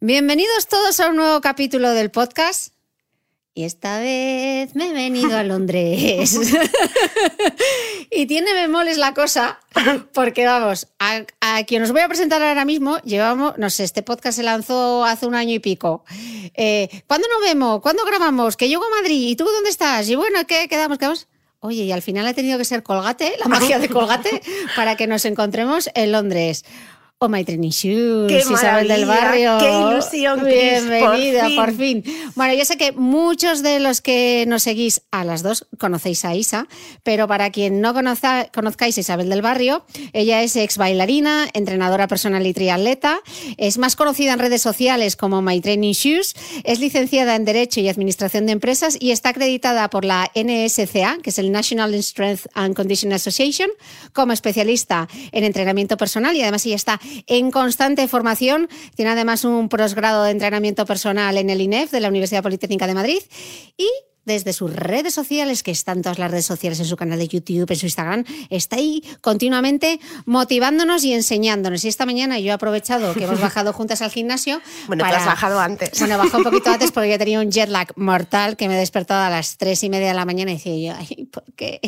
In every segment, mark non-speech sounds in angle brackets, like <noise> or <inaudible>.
Bienvenidos todos a un nuevo capítulo del podcast. Y esta vez me he venido a Londres. <laughs> y tiene memoles la cosa, porque vamos, a, a, quien os voy a presentar ahora mismo, llevamos, no sé, este podcast se lanzó hace un año y pico. Eh, ¿Cuándo nos vemos? ¿Cuándo grabamos? Que llego a Madrid. ¿Y tú dónde estás? Y bueno, ¿qué quedamos? ¿Quedamos? Oye, y al final ha tenido que ser Colgate, la magia de Colgate, <laughs> para que nos encontremos en Londres. Oh, My Training Shoes, qué Isabel del Barrio. Qué ilusión, Chris, Bienvenida, por por fin. Bueno, yo sé que muchos de los que nos seguís a las dos conocéis a Isa, pero para quien no conozca, conozcáis a Isabel del Barrio, ella es ex bailarina, entrenadora personal y triatleta, es más conocida en redes sociales como My Training Shoes, es licenciada en Derecho y Administración de Empresas y está acreditada por la NSCA, que es el National Strength and Conditioning Association, como especialista en entrenamiento personal y además ella está en constante formación. Tiene además un posgrado de entrenamiento personal en el INEF de la Universidad Politécnica de Madrid y desde sus redes sociales, que están todas las redes sociales en su canal de YouTube, en su Instagram, está ahí continuamente motivándonos y enseñándonos. Y esta mañana yo he aprovechado que hemos <laughs> bajado juntas al gimnasio. Bueno, para... te has bajado antes. Bueno, bajado un poquito antes porque yo tenía un jet lag mortal que me he despertado a las tres y media de la mañana y decía yo, ay, ¿por qué?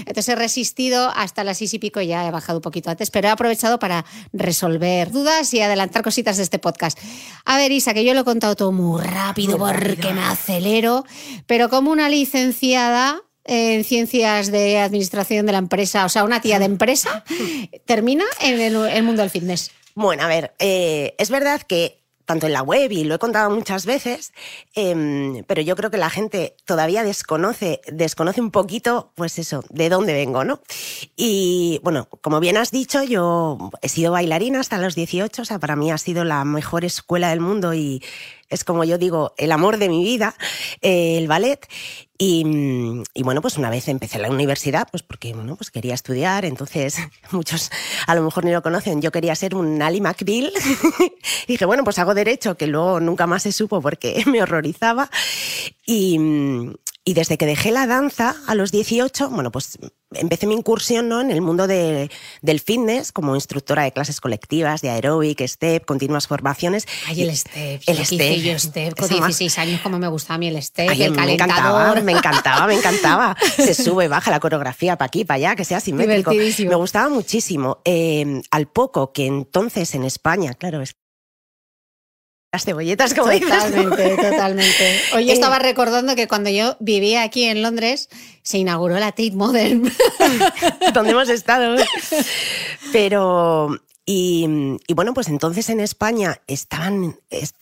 Entonces he resistido hasta las seis y pico y ya he bajado un poquito antes, pero he aprovechado para resolver dudas y adelantar cositas de este podcast. A ver, Isa, que yo lo he contado todo muy rápido Muy porque rápido. me acelero, pero como una licenciada en ciencias de administración de la empresa, o sea, una tía de empresa, <laughs> termina en el, el mundo del fitness. Bueno, a ver, eh, es verdad que tanto en la web y lo he contado muchas veces, eh, pero yo creo que la gente todavía desconoce, desconoce un poquito, pues eso, de dónde vengo, ¿no? Y bueno, como bien has dicho, yo he sido bailarina hasta los 18, o sea, para mí ha sido la mejor escuela del mundo y es como yo digo, el amor de mi vida, eh, el ballet. Y, bueno, pues una vez empecé la universidad, pues porque bueno, pues quería estudiar, entonces <laughs> muchos a lo mejor ni lo conocen, yo quería ser un Ali McBeal. <laughs> dije, bueno, pues hago derecho, que luego nunca más se supo porque <laughs> me horrorizaba. Y, y desde que dejé la danza a los 18, bueno, pues empecé mi incursión ¿no? en el mundo de, del fitness como instructora de clases colectivas, de aeróbic, step, continuas formaciones. Ay, el step. El step. hice yo step con Eso más- 16 años, como me gustaba a mí el step, Ay, el me encantaba, calentador. me <laughs> encantaba, me encantaba. Se sube, baja la coreografía para aquí, para allá, que sea simétrico. Me gustaba muchísimo. Eh, al poco que entonces en España, claro, es las cebolletas, como dices tú. Totalmente, totalmente. Yo Eh, estaba recordando que cuando yo vivía aquí en Londres se inauguró la Tate Modern. <laughs> donde hemos estado. <laughs> Pero, y, y bueno, pues entonces en España estaban es-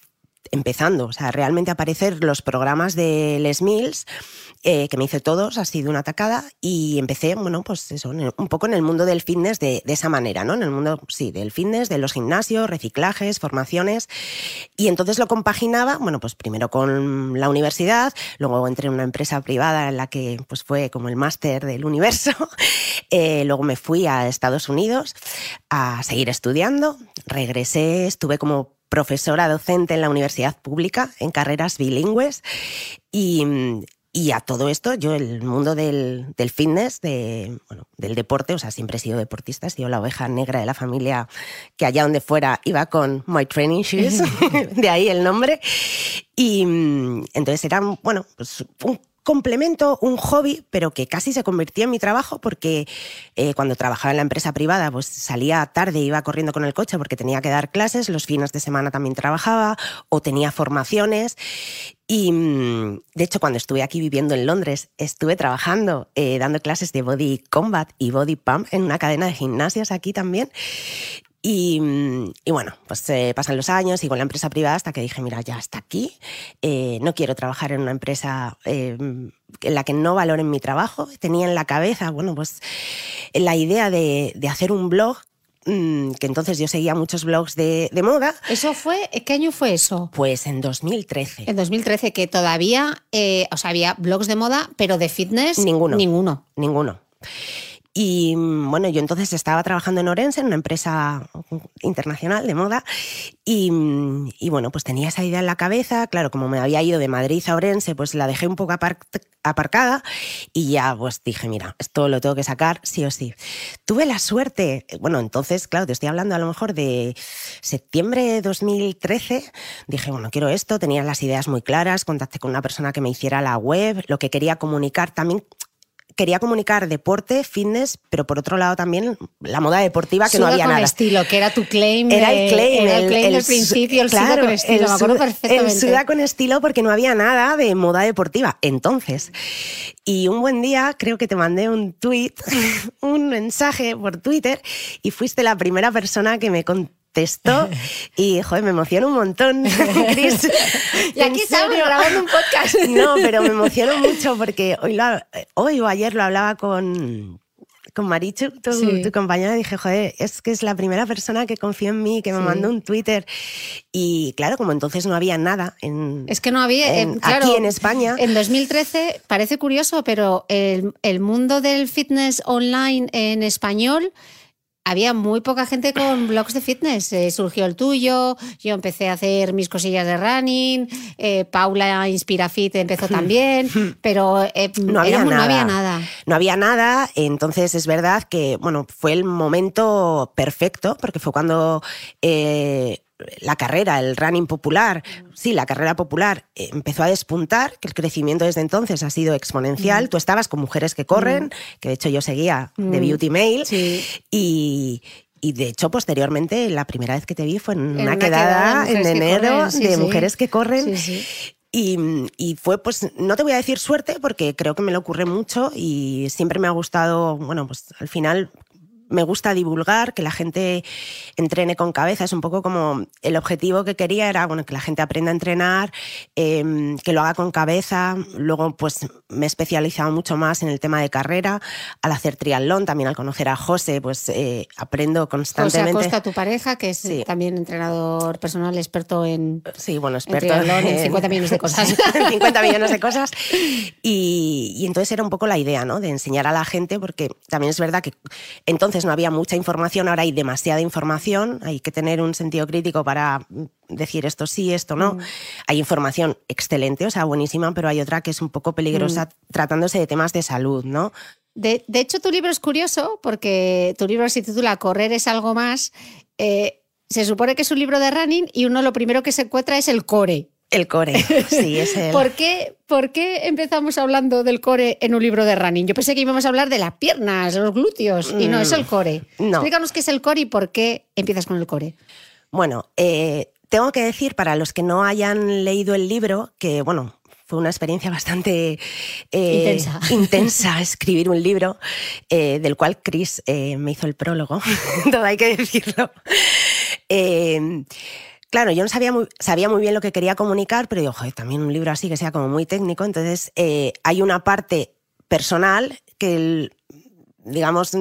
empezando, o sea, realmente aparecer los programas de Les Mills, eh, que me hice todos así de una tacada, y empecé, bueno, pues un poco en el mundo del fitness de, de esa manera, ¿no? En el mundo, sí, del fitness, de los gimnasios, reciclajes, formaciones, y entonces lo compaginaba, bueno, pues primero con la universidad, luego entré en una empresa privada en la que pues fue como el máster del universo, <laughs> Eh, luego me fui a Estados Unidos a seguir estudiando, regresé, estuve como profesora docente en la universidad pública en carreras bilingües y, y a todo esto, yo el mundo del, del fitness, de, bueno, del deporte, o sea, siempre he sido deportista, he sido la oveja negra de la familia que allá donde fuera iba con My Training Shoes, <laughs> de ahí el nombre. Y mm, entonces era, bueno, pues un complemento, un hobby, pero que casi se convirtió en mi trabajo porque eh, cuando trabajaba en la empresa privada, pues salía tarde, iba corriendo con el coche porque tenía que dar clases, los fines de semana también trabajaba o tenía formaciones. Y mm, de hecho, cuando estuve aquí viviendo en Londres, estuve trabajando, eh, dando clases de body combat y body pump en una cadena de gimnasias aquí también. Y, bueno, pues eh, pasan los años y con la empresa privada hasta que dije, mira, ya hasta aquí, eh, no quiero trabajar en una empresa eh, en la que no valoren mi trabajo. Tenía en la cabeza, bueno, pues la idea de, hacer un blog mm, que entonces yo seguía muchos blogs de, de, moda. ¿Eso fue? ¿Qué año fue eso? Pues en 2013. En 2013, que todavía, o sea, había blogs de moda, pero de fitness. Ninguno. Ninguno. Ninguno. Y mm, bueno, yo entonces estaba trabajando en Orense, en una empresa internacional de moda, y, mm, y, bueno, pues tenía esa idea en la cabeza, claro, como me había ido de Madrid a Orense, pues la dejé un poco aparcada y ya pues dije, mira, esto lo tengo que sacar sí o sí. Tuve la suerte, bueno, entonces, claro, te estoy hablando a lo mejor de septiembre de 2013, dije, bueno, quiero esto, tenía las ideas muy claras, contacté con una persona que me hiciera la web, lo que quería comunicar también quería comunicar deporte, fitness, pero por otro lado también la moda deportiva, que no había con nada. estilo, que era tu claim. Era el claim. el, claim del principio, el claro, suda con estilo, me acuerdo perfectamente. El suda con estilo porque no había nada de moda deportiva entonces. Y un buen día creo que te mandé un tweet, <laughs> un mensaje por Twitter y fuiste la primera persona que me contó texto <laughs> y, joder, me emociona un montón, <laughs> Chris. y aquí estamos grabando un podcast. <laughs> no, pero me emociono mucho porque hoy, lo, hoy o ayer lo hablaba con, con Marichu, tu, tu, compañera, dije, joder, es que es la primera persona que confía en mí, que me mandó un Twitter. Y claro, como entonces no había nada en. Es que no había. En, aquí en España. En 2013, parece curioso, pero el, el mundo del fitness online en español había muy poca gente con blogs de fitness. Eh, surgió el tuyo, yo empecé a hacer mis cosillas de running, eh, Paula Inspirafit empezó <laughs> también, pero eh, no, había nada. no, había nada. No había nada, entonces es verdad que bueno, fue el momento perfecto, porque fue cuando la carrera, el running popular, sí, la carrera popular eh, empezó a despuntar, que el crecimiento desde entonces ha sido exponencial. Tú estabas con mujeres que corren, que de hecho yo seguía de Beauty Mail, y, de hecho, posteriormente, la primera vez que te vi fue en, una, quedada, en enero de mujeres que corren. Y, y, fue, pues, no te voy a decir suerte, porque creo que me lo ocurre mucho y siempre me ha gustado, bueno, pues al final me gusta divulgar, que la gente entrene con cabeza. Es un poco como el objetivo que quería era bueno, que la gente aprenda a entrenar, em, que lo haga con cabeza. Luego, pues me he especializado mucho más en el tema de carrera. Al hacer triatlón, también al conocer a José, pues eh, aprendo constantemente. José Acosta, tu pareja, que es también entrenador personal, experto en. Sí, bueno, experto en, 50 millones de cosas. <laughs> 50 millones de cosas. <laughs> Y, y entonces era un poco la idea, ¿no? De enseñar a la gente, porque también es verdad que entonces no había mucha información, ahora hay demasiada información, hay que tener un sentido crítico para decir esto sí, esto no. Mm. Hay información excelente, o sea, buenísima, pero hay otra que es un poco peligrosa mm. tratándose de temas de salud, ¿no? De, hecho, tu libro es curioso porque tu libro se titula Correr es algo más. Eh, se supone que es un libro de running y uno lo primero que se encuentra es el core. El core, sí, es <laughs> el... ¿Por qué, ¿Por qué empezamos hablando del core en un libro de running? Yo pensé que íbamos a hablar de las piernas, los glúteos, y no, es el mm, core. Explícanos qué es el core y por qué empiezas con el core. Bueno, eh, tengo que decir para los que no hayan leído el libro que, bueno, fue una experiencia bastante eh, intensa. <laughs> <laughs> escribir un libro, eh, del cual Chris me hizo el prólogo, todo hay que decirlo. Claro, yo no sabía muy, sabía muy bien lo que quería comunicar, pero digo, joder, también un libro así que sea como muy técnico. Entonces, eh, hay una parte personal que, digamos,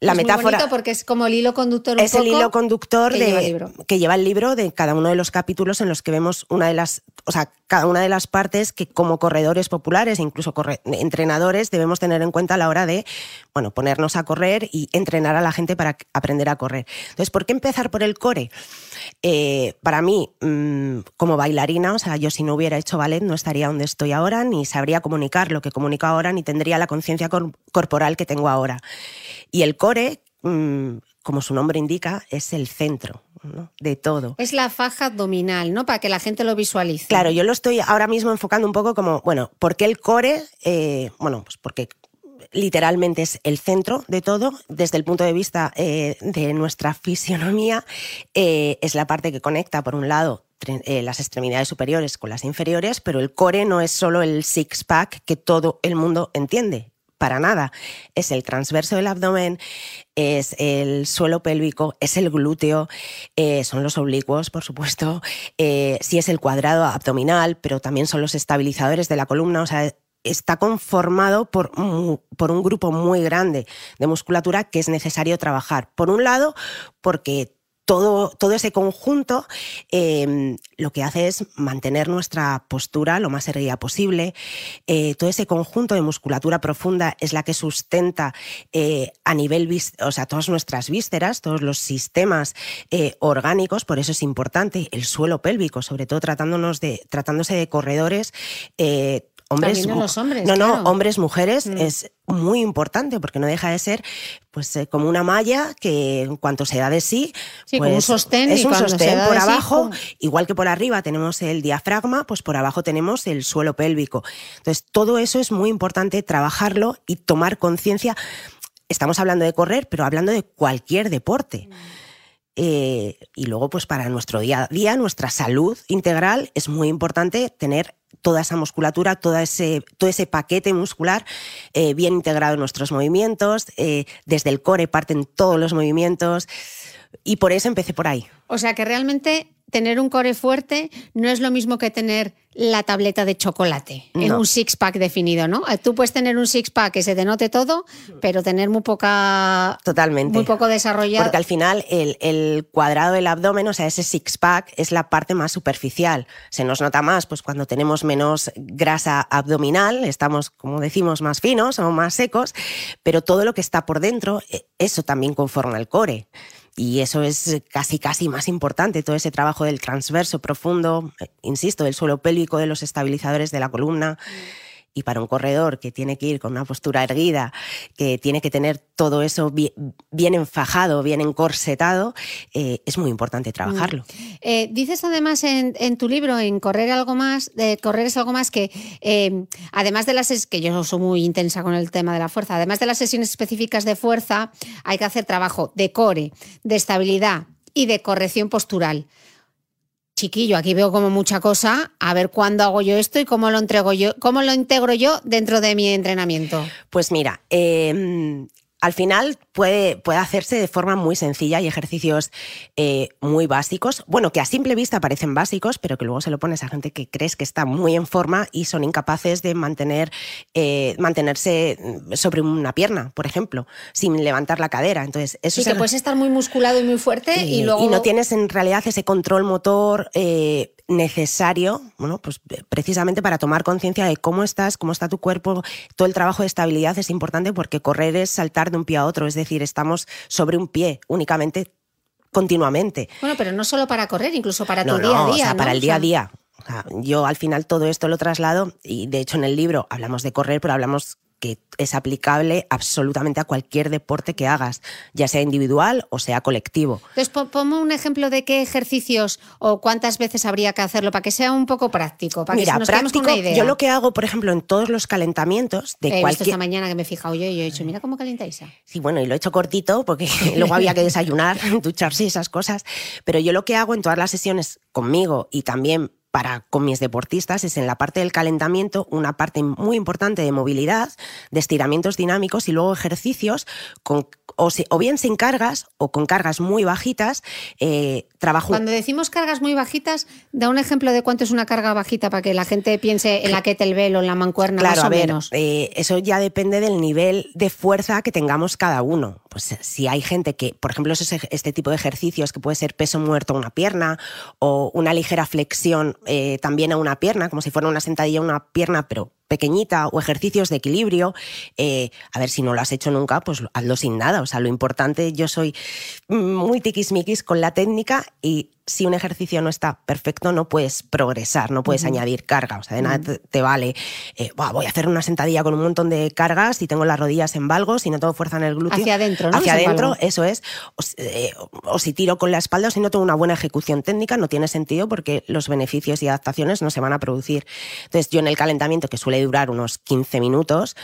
la es metáfora. Muy porque es como el hilo conductor. es el hilo conductor que, de, lleva el libro. que lleva el libro de cada uno de los capítulos en los que vemos una de las, o sea, cada una de las partes que como corredores populares e incluso entrenadores debemos tener en cuenta a la hora de, bueno, ponernos a correr y entrenar a la gente para aprender a correr. Entonces, ¿por qué empezar por el core? Eh, para mí, mm, como bailarina, o sea, yo si no hubiera hecho ballet no estaría donde estoy ahora, ni sabría comunicar lo que comunico ahora, ni tendría la conciencia corporal que tengo ahora. Y el core, mm, como su nombre indica, es el centro de todo. Es la faja abdominal, ¿no? Para que la gente lo visualice. Claro, yo lo estoy ahora mismo enfocando un poco como, bueno, ¿por qué el core? Eh, bueno, pues porque literalmente es el centro de todo, desde el punto de vista eh, de nuestra fisionomía, eh, es la parte que conecta, por un lado, las extremidades superiores con las inferiores, pero el core no es solo el six-pack que todo el mundo entiende para nada. Es el transverso del abdomen, es el suelo pélvico, es el glúteo, eh, son los oblicuos, por supuesto, eh, sí es el cuadrado abdominal, pero también son los estabilizadores de la columna, está conformado por, por, un grupo muy grande de musculatura que es necesario trabajar. Por un lado, porque todo, todo ese conjunto em, lo que hace es mantener nuestra postura lo más erguida posible. Eh, todo ese conjunto de musculatura profunda es la que sustenta eh, a nivel, o sea, todas nuestras vísceras, todos los sistemas eh, orgánicos, por eso es importante el suelo pélvico, sobre todo tratándonos de, tratándose de corredores hombres, los hombres, no, no, hombres, mujeres, mm. es muy importante porque no deja de ser pues eh, como una malla que en cuanto se da de sí, pues, un sostén es un sostén por abajo, igual que por arriba tenemos el diafragma, pues por abajo tenemos el suelo pélvico. Entonces, todo eso es muy importante trabajarlo y tomar conciencia. Estamos hablando de correr, pero hablando de cualquier deporte. Mm. Eh, y luego, pues para nuestro día a día, nuestra salud integral, es muy importante tener toda esa musculatura, todo ese, todo ese paquete muscular eh, bien integrado en nuestros movimientos. Eh, desde el core parten todos los movimientos. Y por eso empecé por ahí. O sea que realmente tener un core fuerte no es lo mismo que tener la tableta de chocolate en un six-pack definido, ¿no? Eh, tú puedes tener un six-pack que se denote todo, pero tener muy poca... Totalmente. Muy poco desarrollado. Porque al final el, cuadrado del abdomen, o sea, ese six-pack es la parte más superficial. Se nos nota más pues cuando tenemos menos grasa abdominal, estamos, como decimos, más finos o más secos, pero todo lo que está por dentro, e, eso también conforma el core. Y eso es casi, casi más importante, todo ese trabajo del transverso profundo, eh, insisto, del suelo pélvico, de los estabilizadores de la columna. Mm y para un corredor que tiene que ir con una postura erguida, que tiene que tener todo eso bien, enfajado, bien encorsetado, eh, es muy importante trabajarlo. Mm. Eh, dices además en, tu libro, en Correr algo más, Correr es algo más que, eh, además de las, que yo soy muy intensa con el tema de la fuerza, además de las sesiones específicas de fuerza, hay que hacer trabajo de core, de estabilidad y de corrección postural chiquillo, aquí veo como mucha cosa, a ver cuándo hago yo esto y cómo lo entrego yo, cómo lo integro yo dentro de mi entrenamiento. Pues mira, eh, al final puede, puede hacerse de forma muy sencilla y ejercicios eh, muy básicos, bueno, que a simple vista parecen básicos, pero que luego se lo pones a gente que crees que está muy en forma y son incapaces de mantener, eh, mantenerse sobre una pierna, por ejemplo, sin levantar la cadera. Entonces, eso sí, que puedes estar muy musculado y muy fuerte y, luego... Y no tienes en realidad ese control motor eh, necesario, bueno, pues precisamente para tomar conciencia de cómo estás, cómo está tu cuerpo, todo el trabajo de estabilidad es importante porque correr es saltar de un pie a otro, es decir, estamos sobre un pie únicamente continuamente. Bueno, pero no solo para correr, incluso para tu día a día. O sea, para el día a día. yo al final todo esto lo traslado y de hecho en el libro hablamos de correr, pero hablamos que es aplicable absolutamente a cualquier deporte que hagas, ya sea individual o sea colectivo. Entonces, ponme un ejemplo de qué ejercicios o cuántas veces habría que hacerlo para que sea un poco práctico, para Mira, que nos práctico, una idea. yo lo que hago, por ejemplo, en todos los calentamientos de he cualquier... esta mañana que me he fijado yo y he dicho, mira cómo calientáis. Sí, bueno, y lo he hecho cortito porque <laughs> luego había que desayunar, <laughs> ducharse y esas cosas, pero yo lo que hago en todas las sesiones conmigo y también para con mis deportistas es en la parte del calentamiento una parte muy importante de movilidad, de estiramientos dinámicos y luego ejercicios con o, bien sin cargas o con cargas muy bajitas, eh, trabajo. Cuando decimos cargas muy bajitas, da un ejemplo de cuánto es una carga bajita para que la gente piense en la kettlebell o en la mancuerna claro, más o a ver, menos. Eh, eso ya depende del nivel de fuerza que tengamos cada uno. Pues si hay gente que, por ejemplo, este tipo de ejercicios que puede ser peso muerto a una pierna o una ligera flexión eh, también a una pierna, como si fuera una sentadilla a una pierna, pero pequeñita o ejercicios de equilibrio, eh, a ver si no lo has hecho nunca, pues hazlo sin nada. O sea, lo importante, yo soy muy tiquismiquis con la técnica y si un ejercicio no está perfecto, no puedes progresar, no puedes añadir carga. O sea, de nada te, vale, eh, voy a hacer una sentadilla con un montón de cargas y tengo las rodillas en valgos y no tengo fuerza en el glúteo. Hacia adentro, ¿no? Hacia adentro, eso es. Eh, o, si tiro con la espalda o si no tengo una buena ejecución técnica, no tiene sentido porque los beneficios y adaptaciones no se van a producir. Entonces, yo en el calentamiento, que suele durar unos 15 minutos,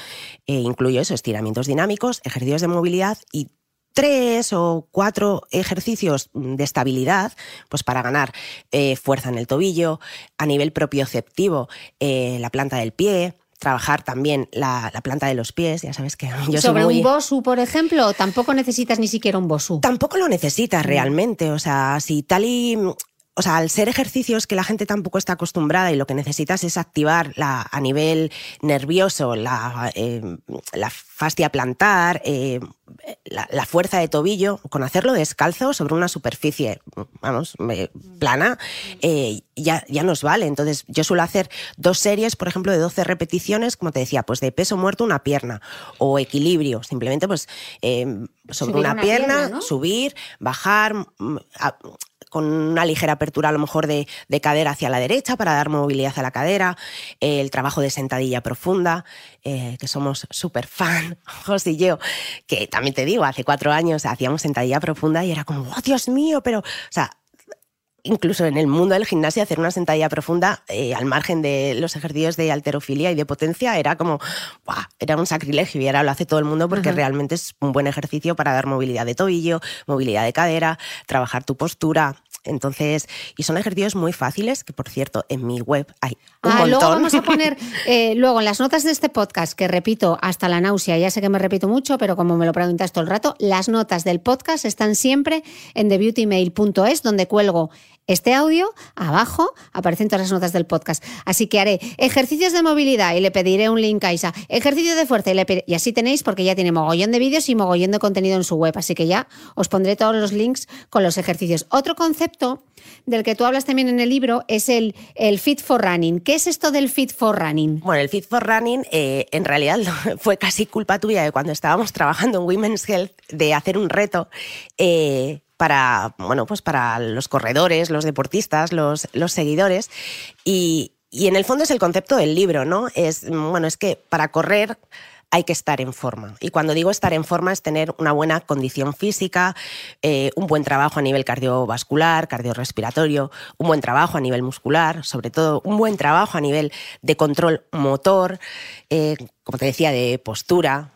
eh, incluyo eso, estiramientos dinámicos, ejercicios de movilidad y tres o cuatro ejercicios de estabilidad, pues para ganar eh, fuerza en el tobillo, a nivel propioceptivo, eh, la planta del pie, trabajar también la, planta de los pies, ya sabes que <laughs> yo Sobre soy un bosu, por ejemplo, tampoco necesitas ni siquiera un bosu. Tampoco lo necesitas mm. realmente, o sea, si tal y o sea, al ser ejercicios que la gente tampoco está acostumbrada y lo que necesitas es activar la, a nivel nervioso la, eh, la fascia plantar, eh, la, fuerza de tobillo, con hacerlo descalzo sobre una superficie, vamos, plana, eh, ya, ya nos vale. Entonces, yo suelo hacer dos series, por ejemplo, de 12 repeticiones, como te decía, pues de peso muerto una pierna o equilibrio, simplemente pues sobre una, pierna, subir, bajar, con una ligera apertura a lo mejor de, cadera hacia la derecha para dar movilidad a la cadera, el trabajo de sentadilla profunda, eh, que somos súper fan, <laughs> José y yo, que también te digo, hace cuatro años hacíamos sentadilla profunda y era como, oh Dios mío, pero, o sea, incluso en el mundo del gimnasio, hacer una sentadilla profunda eh, al margen de los ejercicios de alterofilia y de potencia era como, era un sacrilegio y ahora lo hace todo el mundo porque realmente es un buen ejercicio para dar movilidad de tobillo, movilidad de cadera, trabajar tu postura. Entonces, y son ejercicios muy fáciles, que por cierto, en mi web hay un ah, Luego vamos a poner, <laughs> eh, luego en las notas de este podcast, que repito hasta la náusea, ya sé que me repito mucho, pero como me lo preguntas todo el rato, las notas del podcast están siempre en thebeautymail.es, donde cuelgo este audio, abajo aparecen todas las notas del podcast. Así que haré ejercicios de movilidad y le pediré un link a Isa. Ejercicio de fuerza y, le y así tenéis porque ya tiene mogollón de vídeos y mogollón de contenido en su web. Así que ya os pondré todos los links con los ejercicios. Otro concepto del que tú hablas también en el libro es el, el Fit for Running. ¿Qué es esto del Fit for Running? Bueno, el Fit for Running eh, en realidad <laughs> fue casi culpa tuya de cuando estábamos trabajando en Women's Health de hacer un reto. Eh, para, bueno, pues para los corredores, los deportistas, los, los seguidores. Y, en el fondo es el concepto del libro, ¿no? Es, bueno, es que para correr hay que estar en forma. Y cuando digo estar en forma es tener una buena condición física, eh, un buen trabajo a nivel cardiovascular, cardiorrespiratorio, un buen trabajo a nivel muscular, sobre todo un buen trabajo a nivel de control motor, eh, como te decía, de postura,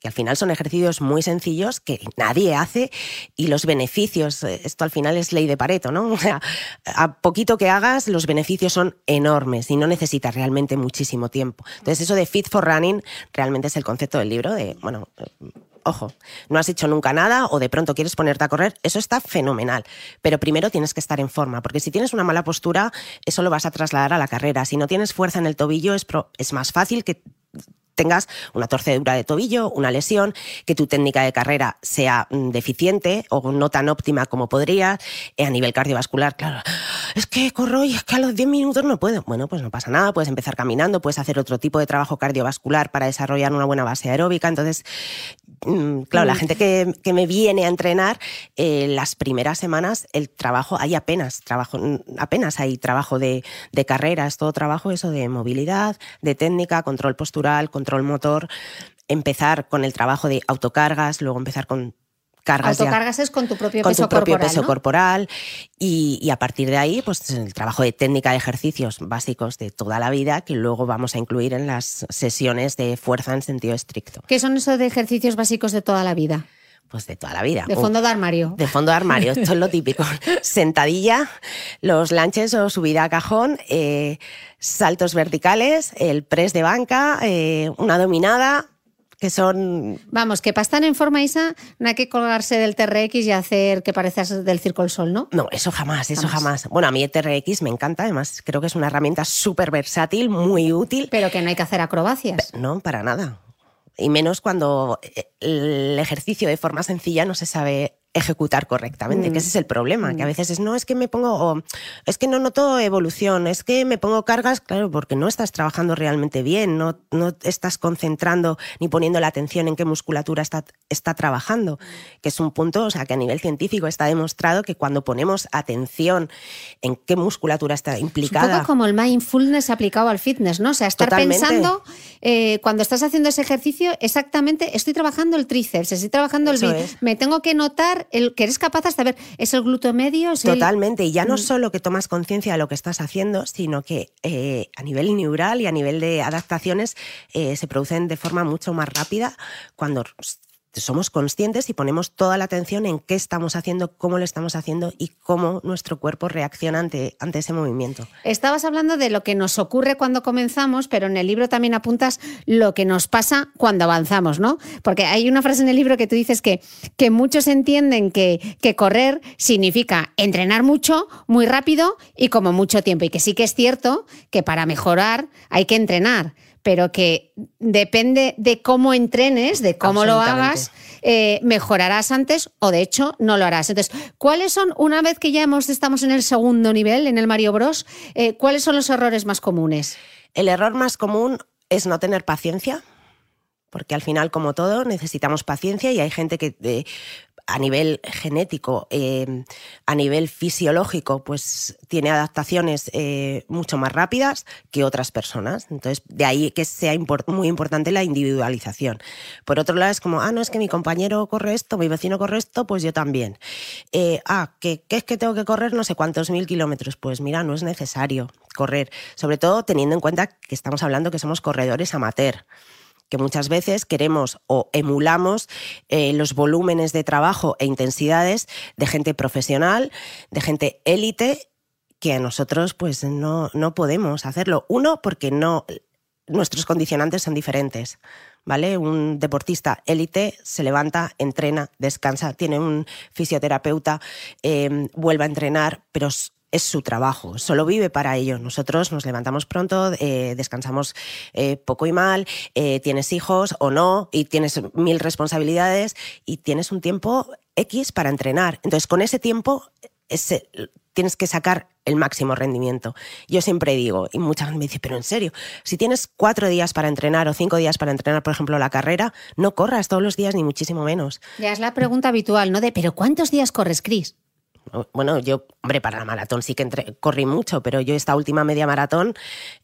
que al final son ejercicios muy sencillos que nadie hace y los beneficios, eh, esto al final es ley de Pareto, ¿no? <laughs> O sea, a poquito que hagas, los beneficios son enormes y no necesitas realmente muchísimo tiempo. Entonces, eso de Fit for Running realmente es el concepto del libro de, bueno, ojo, no has hecho nunca nada o de pronto quieres ponerte a correr, eso está fenomenal. Pero primero tienes que estar en forma, porque si tienes una mala postura, eso lo vas a trasladar a la carrera. Si no tienes fuerza en el tobillo, es, es más fácil que tengas una torcedura de tobillo, una lesión, que tu técnica de carrera sea mm, deficiente o no tan óptima como podría, eh, a nivel cardiovascular, claro, es que corro y es que a los 10 minutos no puedo. Bueno, pues no pasa nada, puedes empezar caminando, puedes hacer otro tipo de trabajo cardiovascular para desarrollar una buena base aeróbica. Entonces, claro, la mm. gente que, me viene a entrenar, eh, las primeras semanas el trabajo, hay apenas trabajo, apenas hay trabajo de, de carrera, es todo trabajo eso de movilidad, de técnica, control postural, control motor, empezar con el trabajo de autocargas, luego empezar con cargas. Autocargas es con tu propio con peso tu propio corporal. peso corporal y, a partir de ahí, pues el trabajo de técnica de ejercicios básicos de toda la vida que luego vamos a incluir en las sesiones de fuerza en sentido estricto. ¿Qué son esos de ejercicios básicos de toda la vida? Pues de toda la vida. De fondo de armario. De fondo de armario, esto es lo típico. <laughs> Sentadilla, los lanches o subida a cajón, eh, saltos verticales, el press de banca, eh, una dominada, que son... Vamos, que para estar en forma, Isa, no hay que colgarse del TRX y hacer que parezcas del Circo del Sol, ¿no? No, eso jamás, eso jamás. Bueno, a mí el TRX me encanta, además creo que es una herramienta súper versátil, muy útil. Pero que no hay que hacer acrobacias. No, para nada y menos cuando eh, el ejercicio de forma sencilla no se sabe ejecutar correctamente, que ese es el problema, que a veces es, no, es que me pongo, es que no noto evolución, es que me pongo cargas, claro, porque no estás trabajando realmente bien, no, no estás concentrando ni poniendo la atención en qué musculatura está, está trabajando, que es un punto, o sea, que a nivel científico está demostrado que cuando ponemos atención en qué musculatura está implicada. un poco como el mindfulness aplicado al fitness, ¿no? O sea, estar pensando eh, cuando estás haciendo ese ejercicio, exactamente, estoy trabajando el tríceps, estoy trabajando el bíceps, me tengo que notar el, que eres capaz de saber, ¿es el glúteo medio? Totalmente, y ya no mm. solo que tomas conciencia de lo que estás haciendo, sino que eh, a nivel neural y a nivel de adaptaciones eh, se producen de forma mucho más rápida cuando somos conscientes y ponemos toda la atención en qué estamos haciendo, cómo lo estamos haciendo y cómo nuestro cuerpo reacciona ante, ante ese movimiento. Estabas hablando de lo que nos ocurre cuando comenzamos, pero en el libro también apuntas lo que nos pasa cuando avanzamos, ¿no? Porque hay una frase en el libro que tú dices que, que muchos entienden que, que correr significa entrenar mucho, muy rápido y como mucho tiempo. Y que sí que es cierto que para mejorar hay que entrenar pero que depende de cómo entrenes, de cómo lo hagas, eh, mejorarás antes o de hecho no lo harás. Entonces, ¿cuáles son, una vez que ya hemos, estamos en el segundo nivel, en el Mario Bros, eh, cuáles son los errores más comunes? El error más común es no tener paciencia porque al final, como todo, necesitamos paciencia y hay gente que eh, a nivel genético, em, a nivel fisiológico, pues tiene adaptaciones eh, mucho más rápidas que otras personas. Entonces, de ahí que sea muy importante la individualización. Por otro lado, es como, ah, no, es que mi compañero corre esto, mi vecino corre esto, pues yo también. Eh, ah, ¿qué, ¿qué es que tengo que correr no sé cuántos mil kilómetros? Pues mira, no es necesario correr, sobre todo teniendo en cuenta que estamos hablando que somos corredores amateur que muchas veces queremos o emulamos eh, los volúmenes de trabajo e intensidades de gente profesional, de gente élite, que nosotros pues no, no podemos hacerlo. Uno, porque no, nuestros condicionantes son diferentes. ¿Vale? Un deportista élite se levanta, entrena, descansa, tiene un fisioterapeuta, eh, vuelve a entrenar, pero es su trabajo, solo vive para ello. Nosotros nos levantamos pronto, eh, descansamos eh, poco y mal, eh, tienes hijos o no, y tienes mil responsabilidades y tienes un tiempo X para entrenar. Entonces, con ese tiempo tienes que sacar el máximo rendimiento. Yo siempre digo, y mucha gente me dice, pero en serio, si tienes cuatro días para entrenar o cinco días para entrenar, por ejemplo, la carrera, no corras todos los días ni muchísimo menos. Ya es la pregunta habitual, ¿no? De, pero ¿cuántos días corres, Cris? Bueno, yo, hombre, para la maratón sí que corrí mucho, pero yo esta última media maratón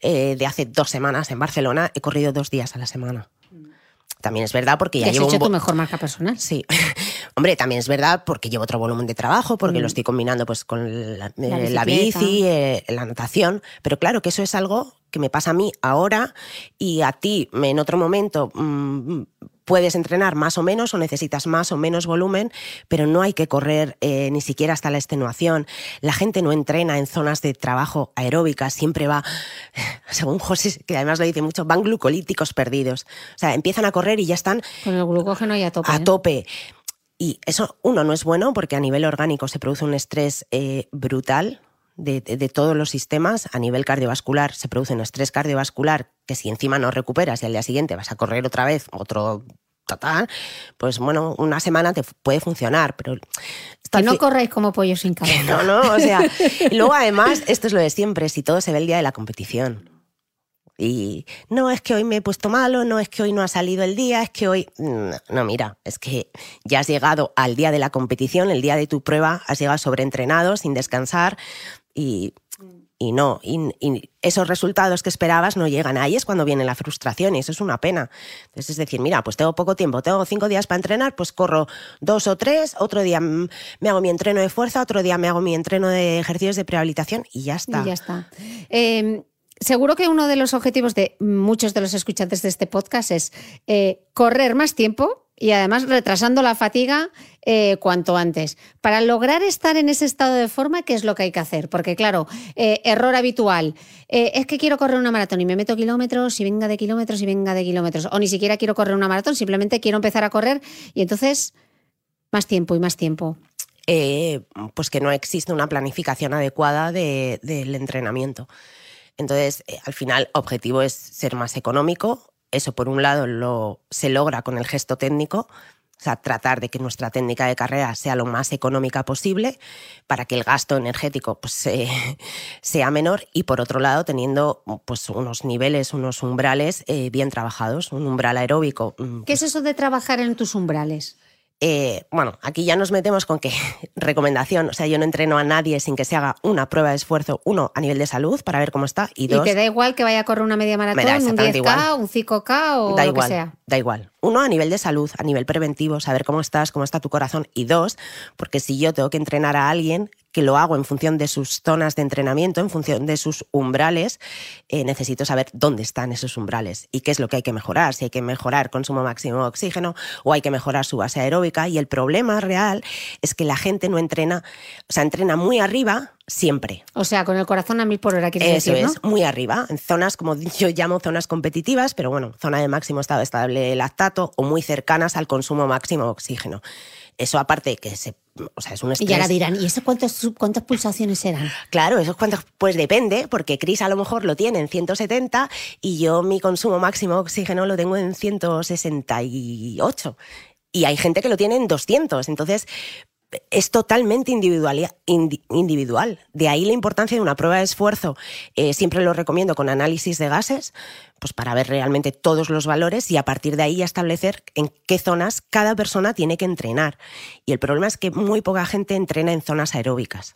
eh, de hace dos semanas en Barcelona he corrido dos días a la semana. También es verdad porque ya has llevo hecho tu mejor marca personal. Sí. <laughs> Hombre, también es verdad porque llevo otro volumen de trabajo, porque lo mm. estoy combinando pues con la, eh, bici, eh, la natación. Pero claro que eso es algo que me pasa a mí ahora y a ti en otro momento mm, puedes entrenar más o menos o necesitas más o menos volumen, pero no hay que correr eh, ni siquiera hasta la extenuación. La gente no entrena en zonas de trabajo aeróbicas, siempre va, <laughs> según José, que además lo dice mucho, van glucolíticos perdidos. O sea, empiezan a correr y ya están... Con el glucógeno ya a tope. A ¿eh? tope. Y eso, uno, no es bueno porque a nivel orgánico se produce un estrés eh, brutal, de, de, todos los sistemas, a nivel cardiovascular se produce un estrés cardiovascular que si encima no recuperas y al día siguiente vas a correr otra vez otro total, pues bueno, una semana te puede funcionar, pero... Que no corráis como pollo sin <laughs> cabeza. No, no, o sea, <laughs> luego además, esto es lo de siempre, si todo se ve el día de la competición. Y no es que hoy me he puesto malo, no es que hoy no ha salido el día, es que hoy... No, mira, es que ya has llegado al día de la competición, el día de tu prueba, has llegado sobreentrenado, sin descansar y y no, y, esos resultados que esperabas no llegan. Ahí es cuando viene la frustración y eso es una pena. Entonces es decir, mira, pues tengo poco tiempo, tengo cinco días para entrenar, pues corro dos o tres, otro día me hago mi entreno de fuerza, otro día me hago mi entreno de ejercicios de prehabilitación y ya está. Y ya está. Em, seguro que uno de los objetivos de muchos de los escuchantes de este podcast es eh, correr más tiempo y además retrasando la fatiga eh, cuanto antes. Para lograr estar en ese estado de forma, ¿qué es lo que hay que hacer? Porque claro, eh, error habitual, eh, es que quiero correr una maratón y me meto kilómetros y venga de kilómetros y venga de kilómetros. O ni siquiera quiero correr una maratón, simplemente quiero empezar a correr y entonces más tiempo y más tiempo. pues que no existe una planificación adecuada del entrenamiento. Entonces, al final, objetivo es ser más económico, eso por un lado lo, se logra con el gesto técnico, O sea, tratar de que nuestra técnica de carrera sea lo más económica posible para que el gasto energético pues, <laughs> sea menor y por otro lado teniendo pues, unos niveles, unos umbrales eh, bien trabajados, un umbral aeróbico. Mm, ¿Qué es pues eso de trabajar en tus umbrales? Eh, bueno, aquí ya nos metemos con que <laughs> recomendación, o sea, yo no entreno a nadie sin que se haga una prueba de esfuerzo, uno, a nivel de salud, para ver cómo está, y dos... ¿Y te da igual que vaya a correr una media maratón, un 10K, un 5K o da lo igual, que sea? Da igual. Uno, a nivel de salud, a nivel preventivo, saber cómo estás, cómo está tu corazón, y dos, porque si yo tengo que entrenar a alguien, que lo hago en función de sus zonas de entrenamiento, en función de sus umbrales, eh, necesito saber dónde están esos umbrales y qué es lo que hay que mejorar, si hay que mejorar consumo máximo de oxígeno o hay que mejorar su base aeróbica. Y el problema real es que la gente no entrena, o sea, entrena muy arriba siempre. O sea, con el corazón a mil por hora, quieres Eso decir, es, muy arriba, en zonas como yo llamo zonas competitivas, pero bueno, zona de máximo estado estable de lactato o muy cercanas al consumo máximo de oxígeno. Eso aparte que se o sea, es un estrés. Y ahora dirán, ¿y eso cuántos, cuántas pulsaciones serán? Claro, eso cuántos, pues depende, porque Chris a lo mejor lo tiene en 170 y yo mi consumo máximo de oxígeno lo tengo en 168. Y hay gente que lo tiene en 200. Entonces, es totalmente individual, individual. De ahí la importancia de una prueba de esfuerzo. Eh, siempre lo recomiendo con análisis de gases, pues para ver realmente todos los valores y a partir de ahí establecer en qué zonas cada persona tiene que entrenar. Y el problema es que muy poca gente entrena en zonas aeróbicas.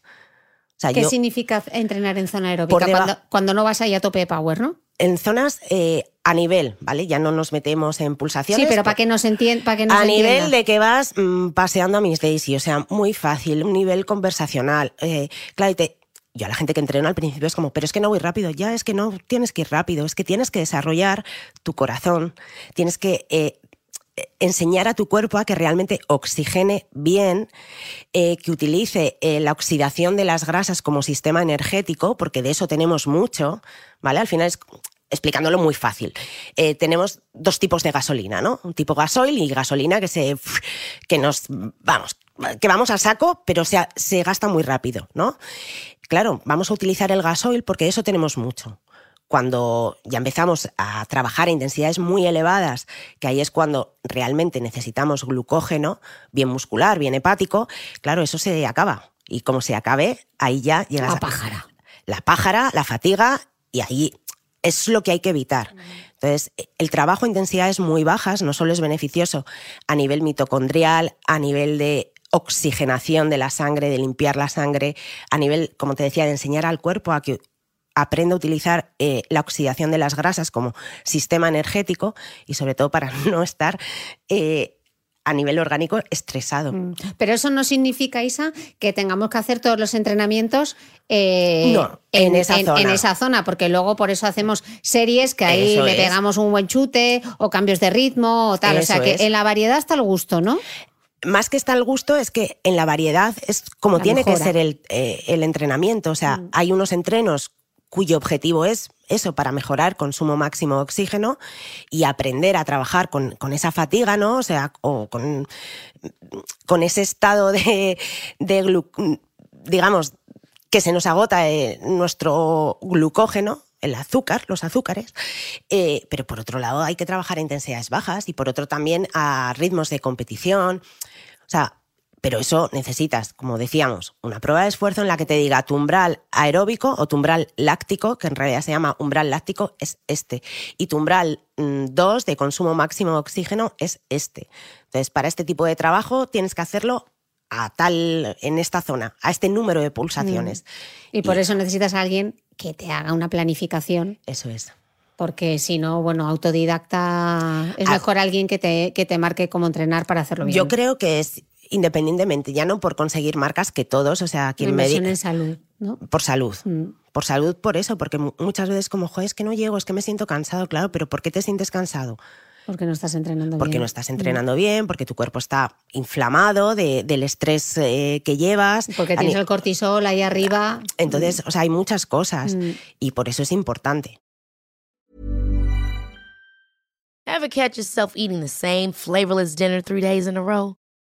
¿Qué significa entrenar en zona aeróbica? Cuando, no vas ahí a tope de power, ¿no? En zonas eh, a nivel, ¿vale? Ya no nos metemos en pulsaciones. Sí, pero para que nos entienda. A nivel de que vas mm, paseando a mis Daisy, o sea, muy fácil, un nivel conversacional. Eh, claro, yo a la gente que entreno al principio es como, pero es que no voy rápido, ya es que no tienes que ir rápido, es que tienes que desarrollar tu corazón, tienes que eh, enseñar a tu cuerpo a que realmente oxigene bien, eh, que utilice eh, la oxidación de las grasas como sistema energético, porque de eso tenemos mucho, ¿vale? Al final es explicándolo muy fácil. Eh, tenemos dos tipos de gasolina, ¿no? Un tipo gasoil y gasolina que se que nos vamos, que vamos al saco, pero se, se gasta muy rápido, ¿no? Claro, vamos a utilizar el gasoil porque de eso tenemos mucho cuando ya empezamos a trabajar a intensidades muy elevadas, que ahí es cuando realmente necesitamos glucógeno, bien muscular, bien hepático, claro, eso se acaba. Y como se acabe, ahí ya llega la pájara. La pájara, la fatiga, y ahí es lo que hay que evitar. Entonces, el trabajo a intensidades muy bajas no solo es beneficioso a nivel mitocondrial, a nivel de oxigenación de la sangre, de limpiar la sangre, a nivel, como te decía, de enseñar al cuerpo a que aprende a utilizar eh, la oxidación de las grasas como sistema energético y sobre todo para <laughs> no estar eh, a nivel orgánico estresado. Mm. Pero eso no significa, Isa, que tengamos que hacer todos los entrenamientos eh, en, esa zona. en, esa zona. porque luego por eso hacemos series que ahí le pegamos un buen chute o cambios de ritmo o tal. o sea que en la variedad está el gusto, ¿no? más que está el gusto, es que en la variedad es como tiene que ser el, entrenamiento. O sea, mm. hay unos entrenos cuyo objetivo es eso, para mejorar consumo máximo de oxígeno y aprender a trabajar con, esa fatiga, ¿no? O sea, o con, con ese estado de, digamos, que se nos agota eh, nuestro glucógeno, el azúcar, los azúcares, eh, pero por otro lado hay que trabajar a intensidades bajas y por otro también a ritmos de competición. O sea, pero eso necesitas, como decíamos, una prueba de esfuerzo en la que te diga tu umbral aeróbico o tu umbral láctico, que en realidad se llama umbral láctico, es este. Y tu umbral 2 mm, de consumo máximo de oxígeno es este. Entonces, para este tipo de trabajo tienes que hacerlo a tal, en esta zona, a este número de pulsaciones. Mm. Y por eso necesitas a alguien que te haga una planificación. Eso es porque si no, bueno, autodidacta es ah. mejor alguien que te, que te marque cómo entrenar para hacerlo bien. Yo creo que es independientemente, ya no por conseguir marcas que todos, o sea, quien me en salud, ¿no? Por salud. Mm. Por salud, por eso, porque muchas veces como, joder, es que no llego, es que me siento cansado, claro, pero ¿por qué te sientes cansado? Porque no estás entrenando bien. Porque no estás entrenando bien, porque tu cuerpo está inflamado del estrés eh, que llevas. Porque tienes el cortisol ahí arriba. Entonces, o sea, hay muchas cosas mm. y por eso es importante. Ever catch yourself eating the same flavorless dinner three days in a row?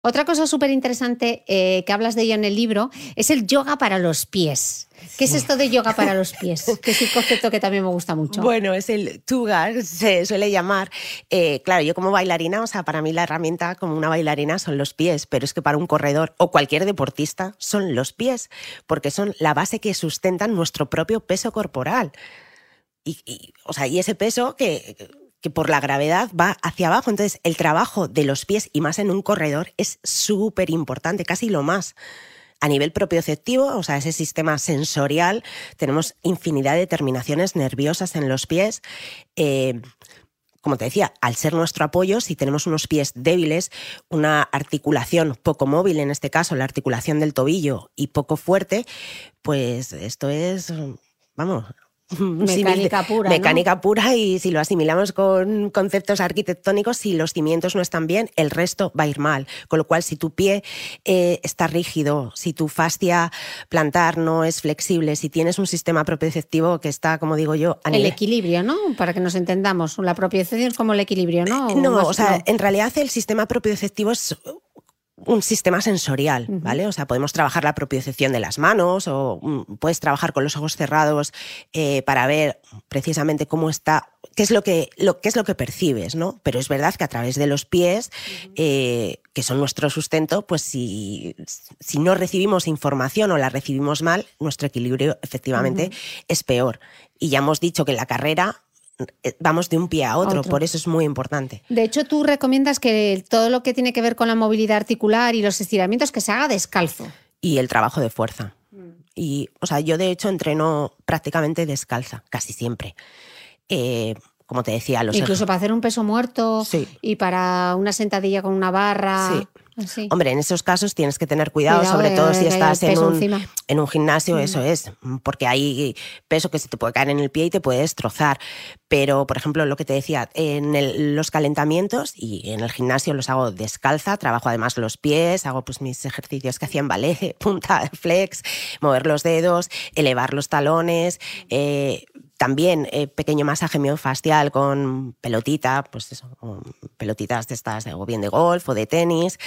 Otra cosa súper interesante eh, que hablas de ello en el libro es el yoga para los pies. ¿Qué es esto de yoga para los <laughs> pies? Que es un concepto que también me gusta mucho. Bueno, es el tuga, se suele llamar. Eh, claro, yo como bailarina, o sea, para mí la herramienta como una bailarina son los pies, pero es que para un corredor o cualquier deportista son los pies, porque son la base que sustentan nuestro propio peso corporal. Y, y, o sea, y ese peso que por la gravedad va hacia abajo. Entonces, el trabajo de los pies y más en un corredor es súper importante, casi lo más. A nivel propioceptivo, o sea, ese sistema sensorial, tenemos infinidad de terminaciones nerviosas en los pies. Eh, como te decía, al ser nuestro apoyo, si tenemos unos pies débiles, una articulación poco móvil, en este caso la articulación del tobillo, y poco fuerte, pues esto es, vamos, <laughs> Mecánica pura. Mecánica pura y si lo asimilamos con conceptos arquitectónicos, si los cimientos no están bien, el resto va a ir mal. Con lo cual, si tu pie eh, está rígido, si tu fascia plantar no es flexible, si tienes un sistema propioceptivo que está, como digo yo, a El equilibrio, ¿no? Para que nos entendamos. La propiocepción es como el equilibrio, ¿no? No, o sea, en realidad el sistema propioceptivo es un sistema sensorial, ¿vale? O sea, podemos trabajar la propiocepción de las manos o mm, puedes trabajar con los ojos cerrados eh, para ver precisamente cómo está, qué es lo que, lo, qué es lo que percibes, ¿no? Pero es verdad que a través de los pies, eh, que son nuestro sustento, pues si, si, no recibimos información o la recibimos mal, nuestro equilibrio efectivamente es peor. Y ya hemos dicho que en la carrera vamos de un pie a otro, por eso es muy importante. De hecho, tú recomiendas que todo lo que tiene que ver con la movilidad articular y los estiramientos que se haga descalzo. Y el trabajo de fuerza. Mm. Y, o sea, yo de hecho entreno prácticamente descalza, casi siempre. Eh, como te decía, los Incluso para hacer un peso muerto y para una sentadilla con una barra. Sí. Hombre, en esos casos tienes que tener cuidado, sobre todo si estás en un, en un, gimnasio, mm. eso es, porque hay peso que se te puede caer en el pie y te puede destrozar. Pero, por ejemplo, lo que te decía, en los calentamientos y en el gimnasio los hago descalza, trabajo además los pies, hago pues mis ejercicios que hacían ballet, <laughs> punta, flex, mover los dedos, elevar los talones, eh, también eh, pequeño masaje miofascial con pelotita, pues eso, pelotitas de estas, o bien de golf o de tenis.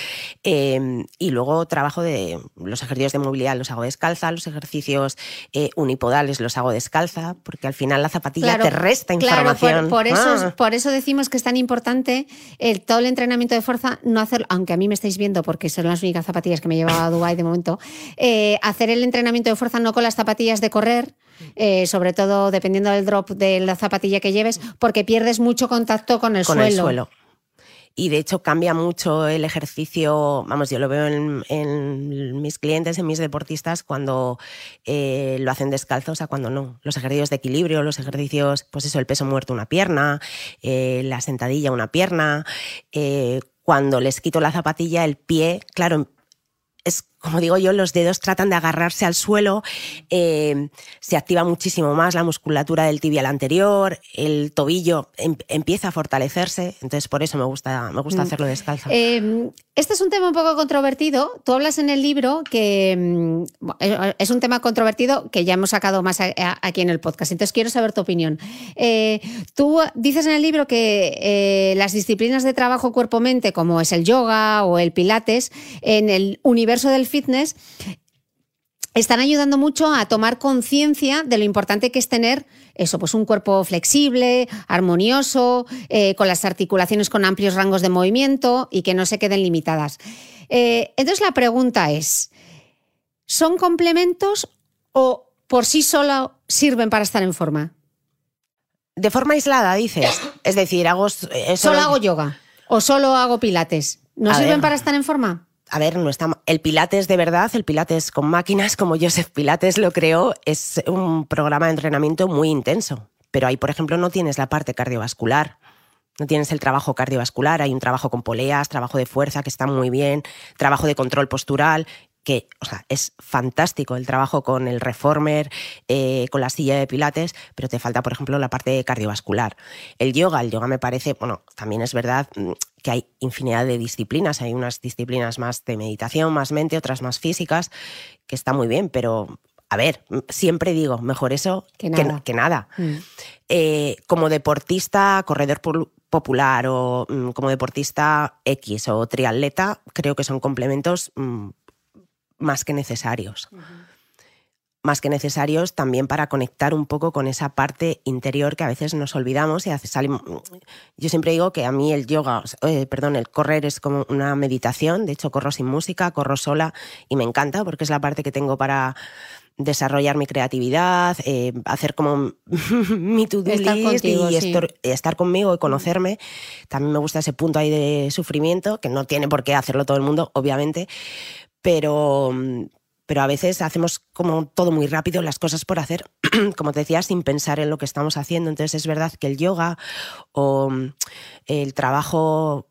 Em, y luego trabajo de los ejercicios de movilidad los hago descalza, los ejercicios eh, unipodales los hago descalza, porque al final la zapatilla te resta información. Claro, por, eso, ah. por eso decimos que es tan importante el, todo el entrenamiento de fuerza, no hacerlo, aunque a mí me estáis viendo porque son las únicas zapatillas que me llevaba a Dubái de momento, eh, hacer el entrenamiento de fuerza no con las zapatillas de correr, sobre todo dependiendo del drop de la zapatilla que lleves, porque pierdes mucho contacto con el suelo. El suelo. Y de hecho cambia mucho el ejercicio, vamos, yo lo veo en, mis clientes, en mis deportistas, cuando eh, lo hacen descalzos a cuando no. Los ejercicios de equilibrio, los ejercicios, pues eso, el peso muerto una pierna, eh, la sentadilla una pierna. Eh, cuando les quito la zapatilla, el pie, claro, como digo yo, los dedos tratan de agarrarse al suelo, eh, se activa muchísimo más la musculatura del tibial anterior, el tobillo em, empieza a fortalecerse, entonces por eso me gusta, me gusta mm. hacerlo descalzo. Em, este es un tema un poco controvertido. Tú hablas en el libro que mm, es un tema controvertido que ya hemos sacado más aquí en el podcast, entonces quiero saber tu opinión. Eh, tú dices en el libro que eh, las disciplinas de trabajo cuerpo-mente, como es el yoga o el pilates, en el universo del fitness están ayudando mucho a tomar conciencia de lo importante que es tener eso, pues un cuerpo flexible, armonioso, eh, con las articulaciones con amplios rangos de movimiento y que no se queden limitadas. Eh, entonces la pregunta es, ¿son complementos o por sí solo sirven para estar en forma? De forma aislada, dices. Es decir, hago... Solo hago yoga o solo hago pilates. ¿No A sirven ver. para estar en forma? A ver, no está el Pilates de verdad, el Pilates con máquinas, como Joseph Pilates lo creó, es un programa de entrenamiento muy intenso. Pero ahí, por ejemplo, no tienes la parte cardiovascular. No tienes el trabajo cardiovascular, hay un trabajo con poleas, trabajo de fuerza que está muy bien, trabajo de control postural, que o sea, es fantástico el trabajo con el reformer, eh, con la silla de pilates, pero te falta, por ejemplo, la parte cardiovascular. El yoga, el yoga me parece, bueno, también es verdad mm, que hay infinidad de disciplinas, hay unas disciplinas más de meditación, más mente, otras más físicas, que está muy bien, pero a ver, siempre digo, mejor eso Que nada. que nada. Mm. Eh, como deportista, corredor popular o mm, como deportista X o triatleta, creo que son complementos mm, más que necesarios. Más que necesarios también para conectar un poco con esa parte interior que a veces nos olvidamos y hace salim- Yo siempre digo que a mí el yoga, eh, perdón, el correr es como una meditación. De hecho, corro sin música, corro sola y me encanta porque es la parte que tengo para desarrollar mi creatividad, eh, hacer como <laughs> mi to-do Estar list contigo, y sí. estar conmigo y conocerme. También me gusta ese punto ahí de sufrimiento, que no tiene por qué hacerlo todo el mundo, obviamente, pero, pero a veces hacemos como todo muy rápido, las cosas por hacer, <clears throat> como te decía, sin pensar en lo que estamos haciendo. Entonces es verdad que el yoga o mm, el trabajo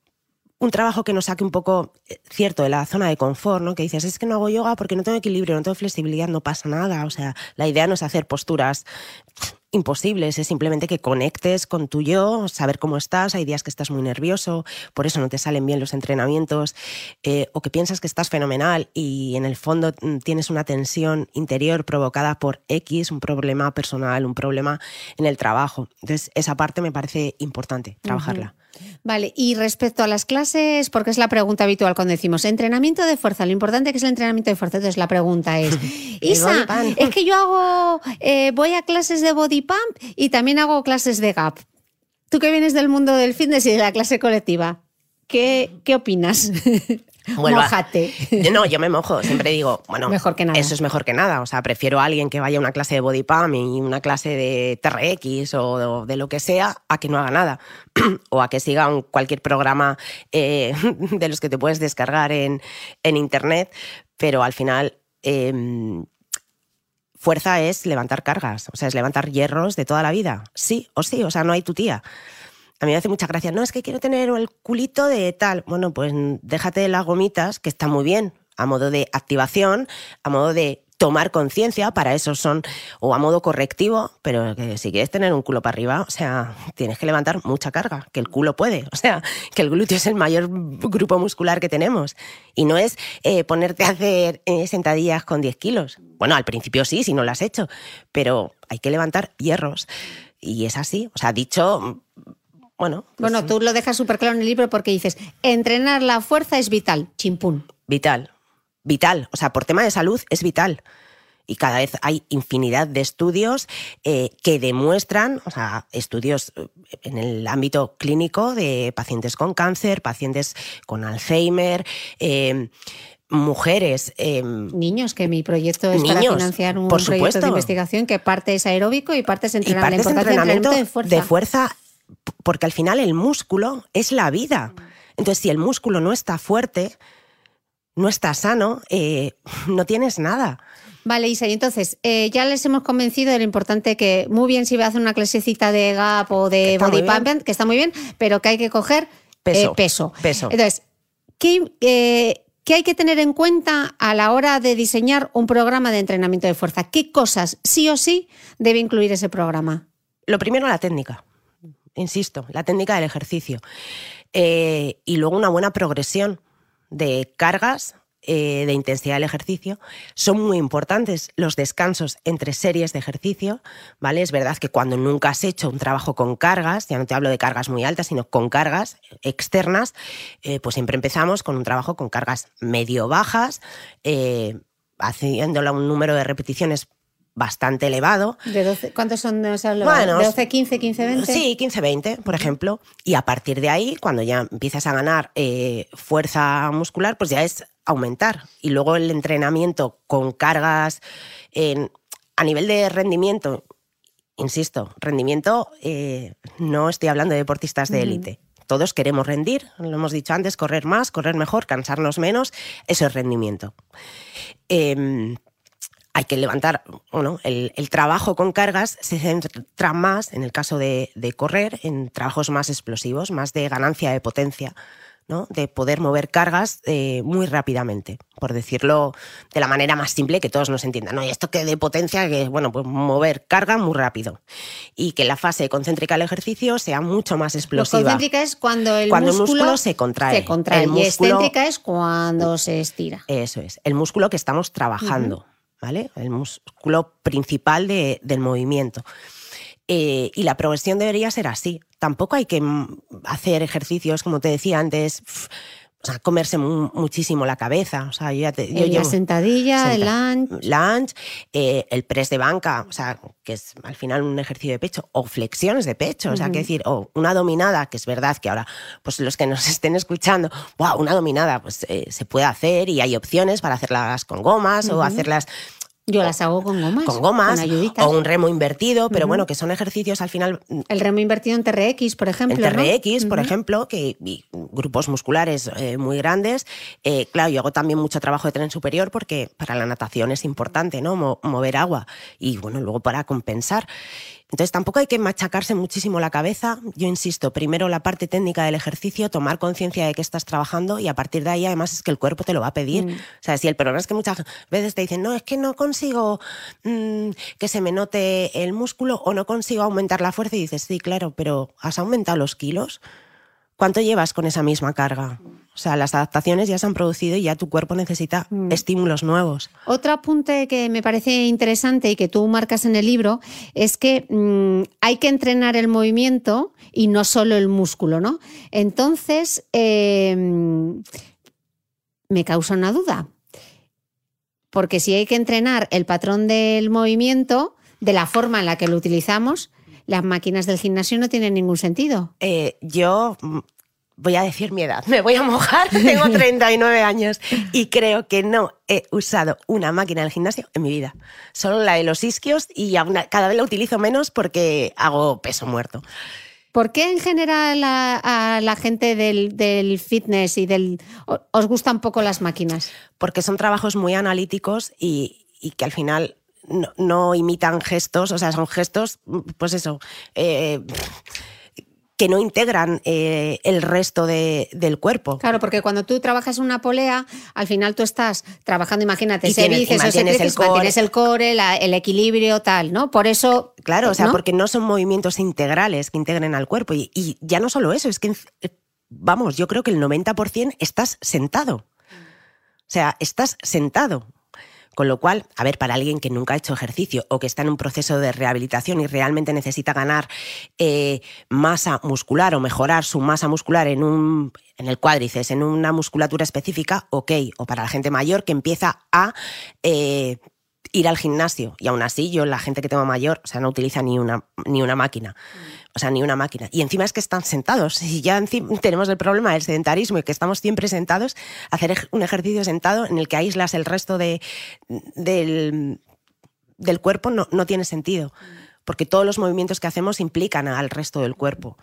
un trabajo que nos saque un poco, eh, cierto, de la zona de confort, ¿no? Que dices, es que no hago yoga porque no tengo equilibrio, no tengo flexibilidad, no pasa nada. O sea, la idea no es hacer posturas imposibles, es simplemente que conectes con tu yo, saber cómo estás, hay días que estás muy nervioso, por eso no te salen bien los entrenamientos, eh, o que piensas que estás fenomenal y en el fondo mm, tienes una tensión interior provocada por X, un problema personal, un problema en el trabajo. Entonces, esa parte me parece importante, trabajarla. Vale, y respecto a las clases, porque es la pregunta habitual cuando decimos entrenamiento de fuerza, lo importante que es el entrenamiento de fuerza. Entonces la pregunta es, <laughs> Isa, es que yo hago, eh, voy a clases de body pump y también hago clases de gap. Tú que vienes del mundo del fitness y de la clase colectiva, ¿qué, qué opinas? <laughs> Vuelva. Mójate. <laughs> No, yo me mojo, siempre digo, bueno, Mejor que nada. Eso es mejor que nada. O sea, prefiero a alguien que vaya a una clase de body pump y una clase de TRX o de, lo que sea a que no haga nada. <clears throat> o a que siga un- cualquier programa eh, <laughs> de los que te puedes descargar en, en internet. Pero al final. em, Fuerza es levantar cargas, o sea, es levantar hierros de toda la vida. Sí o sí, o sea, no hay tu tía. A mí me hace mucha gracia. No, es que quiero tener el culito de tal. Bueno, pues déjate las gomitas, que está muy bien, a modo de activación, a modo de tomar conciencia, para eso son, o a modo correctivo, pero que si quieres tener un culo para arriba, o sea, tienes que levantar mucha carga, que el culo puede, o sea, que el glúteo es el mayor grupo muscular que tenemos. Y no es eh, ponerte a hacer eh, sentadillas con 10 kilos. Bueno, al principio sí, si no lo has hecho, pero hay que levantar hierros. Y es así, o sea, dicho, bueno, pues Bueno, tú lo dejas súper claro en el libro porque dices, entrenar la fuerza es vital, chimpún. Vital, vital. O sea, por tema de salud es vital. Y cada vez hay infinidad de estudios eh, que demuestran, o sea, estudios eh, en el ámbito clínico de pacientes con cáncer, pacientes con Alzheimer, eh, mujeres. eh, Niños, que mi proyecto es para Niños, financiar un por proyecto de investigación que parte es aeróbico y parte es y entrenar. La partes de importancia del entrenamiento entrenamiento de fuerza. Porque al final el músculo es la vida. Entonces, si el músculo no está fuerte, no está sano, eh, <laughs> no tienes nada. Vale, Isa, y entonces, eh, ya les hemos convencido de lo importante que, muy bien si va a hacer una clasecita de gap o de body muy bien. pump, que está muy bien, pero que hay que coger Peso, eh, peso. peso. Entonces, ¿qué, qué hay que tener en cuenta a la hora de diseñar un programa de entrenamiento de fuerza? ¿Qué cosas sí o sí debe incluir ese programa? Lo primero, la técnica. Insisto, la técnica del ejercicio. Eh, y luego una buena progresión de cargas, eh, de intensidad del ejercicio. Son muy importantes los descansos entre series de ejercicio, ¿vale? Es verdad que cuando nunca has hecho un trabajo con cargas, ya no te hablo de cargas muy altas, sino con cargas externas, eh, pues siempre empezamos con un trabajo con cargas medio bajas, haciéndolo un número de repeticiones bastante elevado, De 12, ¿Cuántos son? Habla, Bueno, ¿De 12, 15, 15, 20? Sí, 15-20, por ejemplo. Y a partir de ahí, cuando ya empiezas a ganar eh, fuerza muscular, pues ya es aumentar. Y luego el entrenamiento con cargas en- a nivel de rendimiento, insisto, rendimiento, eh, no estoy hablando de deportistas de élite. todos queremos rendir, lo hemos dicho antes, correr más, correr mejor, cansarnos menos, eso es rendimiento. Em, hay que levantar, bueno, el, trabajo con cargas se centra más, en el caso de, correr, en trabajos más explosivos, más de ganancia de potencia. ¿no? de poder mover cargas eh, muy rápidamente, por decirlo de la manera más simple que todos nos entiendan. ¿no? Y esto que de potencia, que bueno, pues mover carga muy rápido. Y que la fase concéntrica del ejercicio sea mucho más explosiva. concéntrica es cuando el, músculo, se contrae. Se contrae. y excéntrica es cuando se estira. Eso es, el músculo que estamos trabajando. ¿Vale? El músculo principal del movimiento. Eh, y la progresión debería ser así. Tampoco hay que hacer ejercicios, como te decía antes, o sea, comerse muchísimo la cabeza. O sea, yo ya te, la sentadilla, el lunge. Lunge, eh, el press de banca, o sea, que es al final un ejercicio de pecho, o flexiones de pecho, o sea, que decir, o una dominada, que es verdad que ahora, pues los que nos <laughs> estén escuchando, wow, una dominada, pues eh, se puede hacer y hay opciones para hacerlas con gomas o hacerlas yo las hago con gomas. Con gomas. o un remo invertido, pero bueno, que son ejercicios al final. Mm, El remo invertido en TRX, por ejemplo. En TRX, por ejemplo, que grupos musculares eh, muy grandes. Eh, claro, yo hago también mucho trabajo de tren superior porque para la natación es importante, ¿no? mover agua. Y bueno, luego para compensar. Entonces tampoco hay que machacarse muchísimo la cabeza. Yo insisto, primero la parte técnica del ejercicio, tomar conciencia de que estás trabajando y a partir de ahí además es que el cuerpo te lo va a pedir. Mm. O sea, si el problema es que muchas veces te dicen, no, es que no consigo mm, que se me note el músculo o no consigo aumentar la fuerza y dices, sí, claro, pero ¿has aumentado los kilos? ¿Cuánto llevas con esa misma carga? O sea, las adaptaciones ya se han producido y ya tu cuerpo necesita mm. estímulos nuevos. Otro apunte que me parece interesante y que tú marcas en el libro es que mm, hay que entrenar el movimiento y no solo el músculo, ¿no? Entonces, em, me causa una duda. Porque si hay que entrenar el patrón del movimiento de la forma en la que lo utilizamos, las máquinas del gimnasio no tienen ningún sentido. Eh, yo voy a decir mi edad, <laughs> me voy a mojar, <laughs> tengo 39 años y creo que no he usado una máquina del gimnasio en mi vida. Solo la de los isquios y cada vez la utilizo menos porque hago peso muerto. ¿Por qué en general a, la gente del, fitness y del os gustan poco las máquinas? Porque son trabajos muy analíticos y, que al final no, imitan gestos, o sea, son gestos, pues eso, eh, que no integran eh, el resto del cuerpo. Claro, porque cuando tú trabajas una polea, al final tú estás trabajando, imagínate, y tienes, el core, el core, el equilibrio, tal, ¿no? Por eso... Claro, o sea, porque no son movimientos integrales que integren al cuerpo. Y, y ya no solo eso, es que, vamos, yo creo que el 90% estás sentado. O sea, estás sentado. Con lo cual, a ver, para alguien que nunca ha hecho ejercicio o que está en un proceso de rehabilitación y realmente necesita ganar eh, masa muscular o mejorar su masa muscular en un en el cuádriceps, en una musculatura específica, ok. O para la gente mayor que empieza a eh, ir al gimnasio. Y aún así, yo, la gente que tengo mayor, o sea, no utiliza ni una, ni una máquina. O sea, ni una máquina. Y encima es que están sentados. Y ya tenemos el problema del sedentarismo y que estamos siempre sentados, hacer un ejercicio sentado en el que aíslas el resto de, del, del cuerpo no, no tiene sentido porque todos los movimientos que hacemos implican al resto del cuerpo.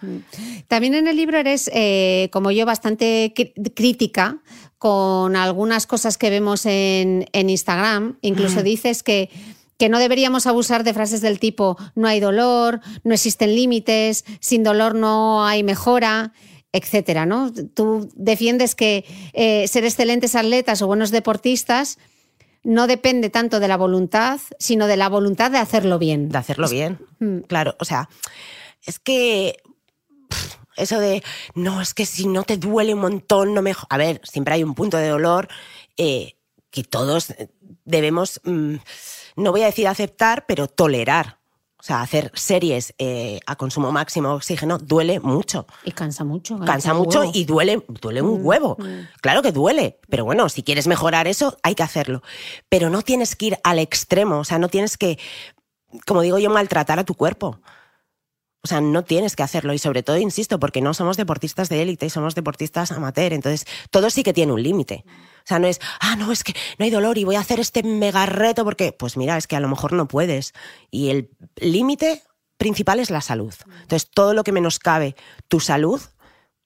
También en el libro eres, eh, como yo, bastante crítica con algunas cosas que vemos en, Instagram. Incluso dices que que no deberíamos abusar de frases del tipo no hay dolor, no existen límites, sin dolor no hay mejora, etcétera, ¿no? Tú defiendes que eh, ser excelentes atletas o buenos deportistas no depende tanto de la voluntad, sino de la voluntad de hacerlo bien. De hacerlo bien, mm. claro. O sea, es que eso de, no, es que si no te duele un montón, no me... A ver, siempre hay un punto de dolor eh, que todos debemos, mm, no voy a decir aceptar, pero tolerar. O sea, hacer series eh, a consumo máximo de oxígeno duele mucho. Y cansa mucho. Cansa, mucho y duele, duele un mm, huevo. Mm. Claro que duele, pero bueno, si quieres mejorar eso, hay que hacerlo. Pero no tienes que ir al extremo, o sea, no tienes que, como digo yo, maltratar a tu cuerpo. O sea, no tienes que hacerlo y sobre todo, insisto, porque no somos deportistas de élite y somos deportistas amateur. Entonces, todo sí que tiene un límite. Sea, no es, ah, no, es que no hay dolor y voy a hacer este mega reto porque, pues mira, es que a lo mejor no puedes. Y el límite principal es la salud. Entonces, todo lo que menoscabe tu salud,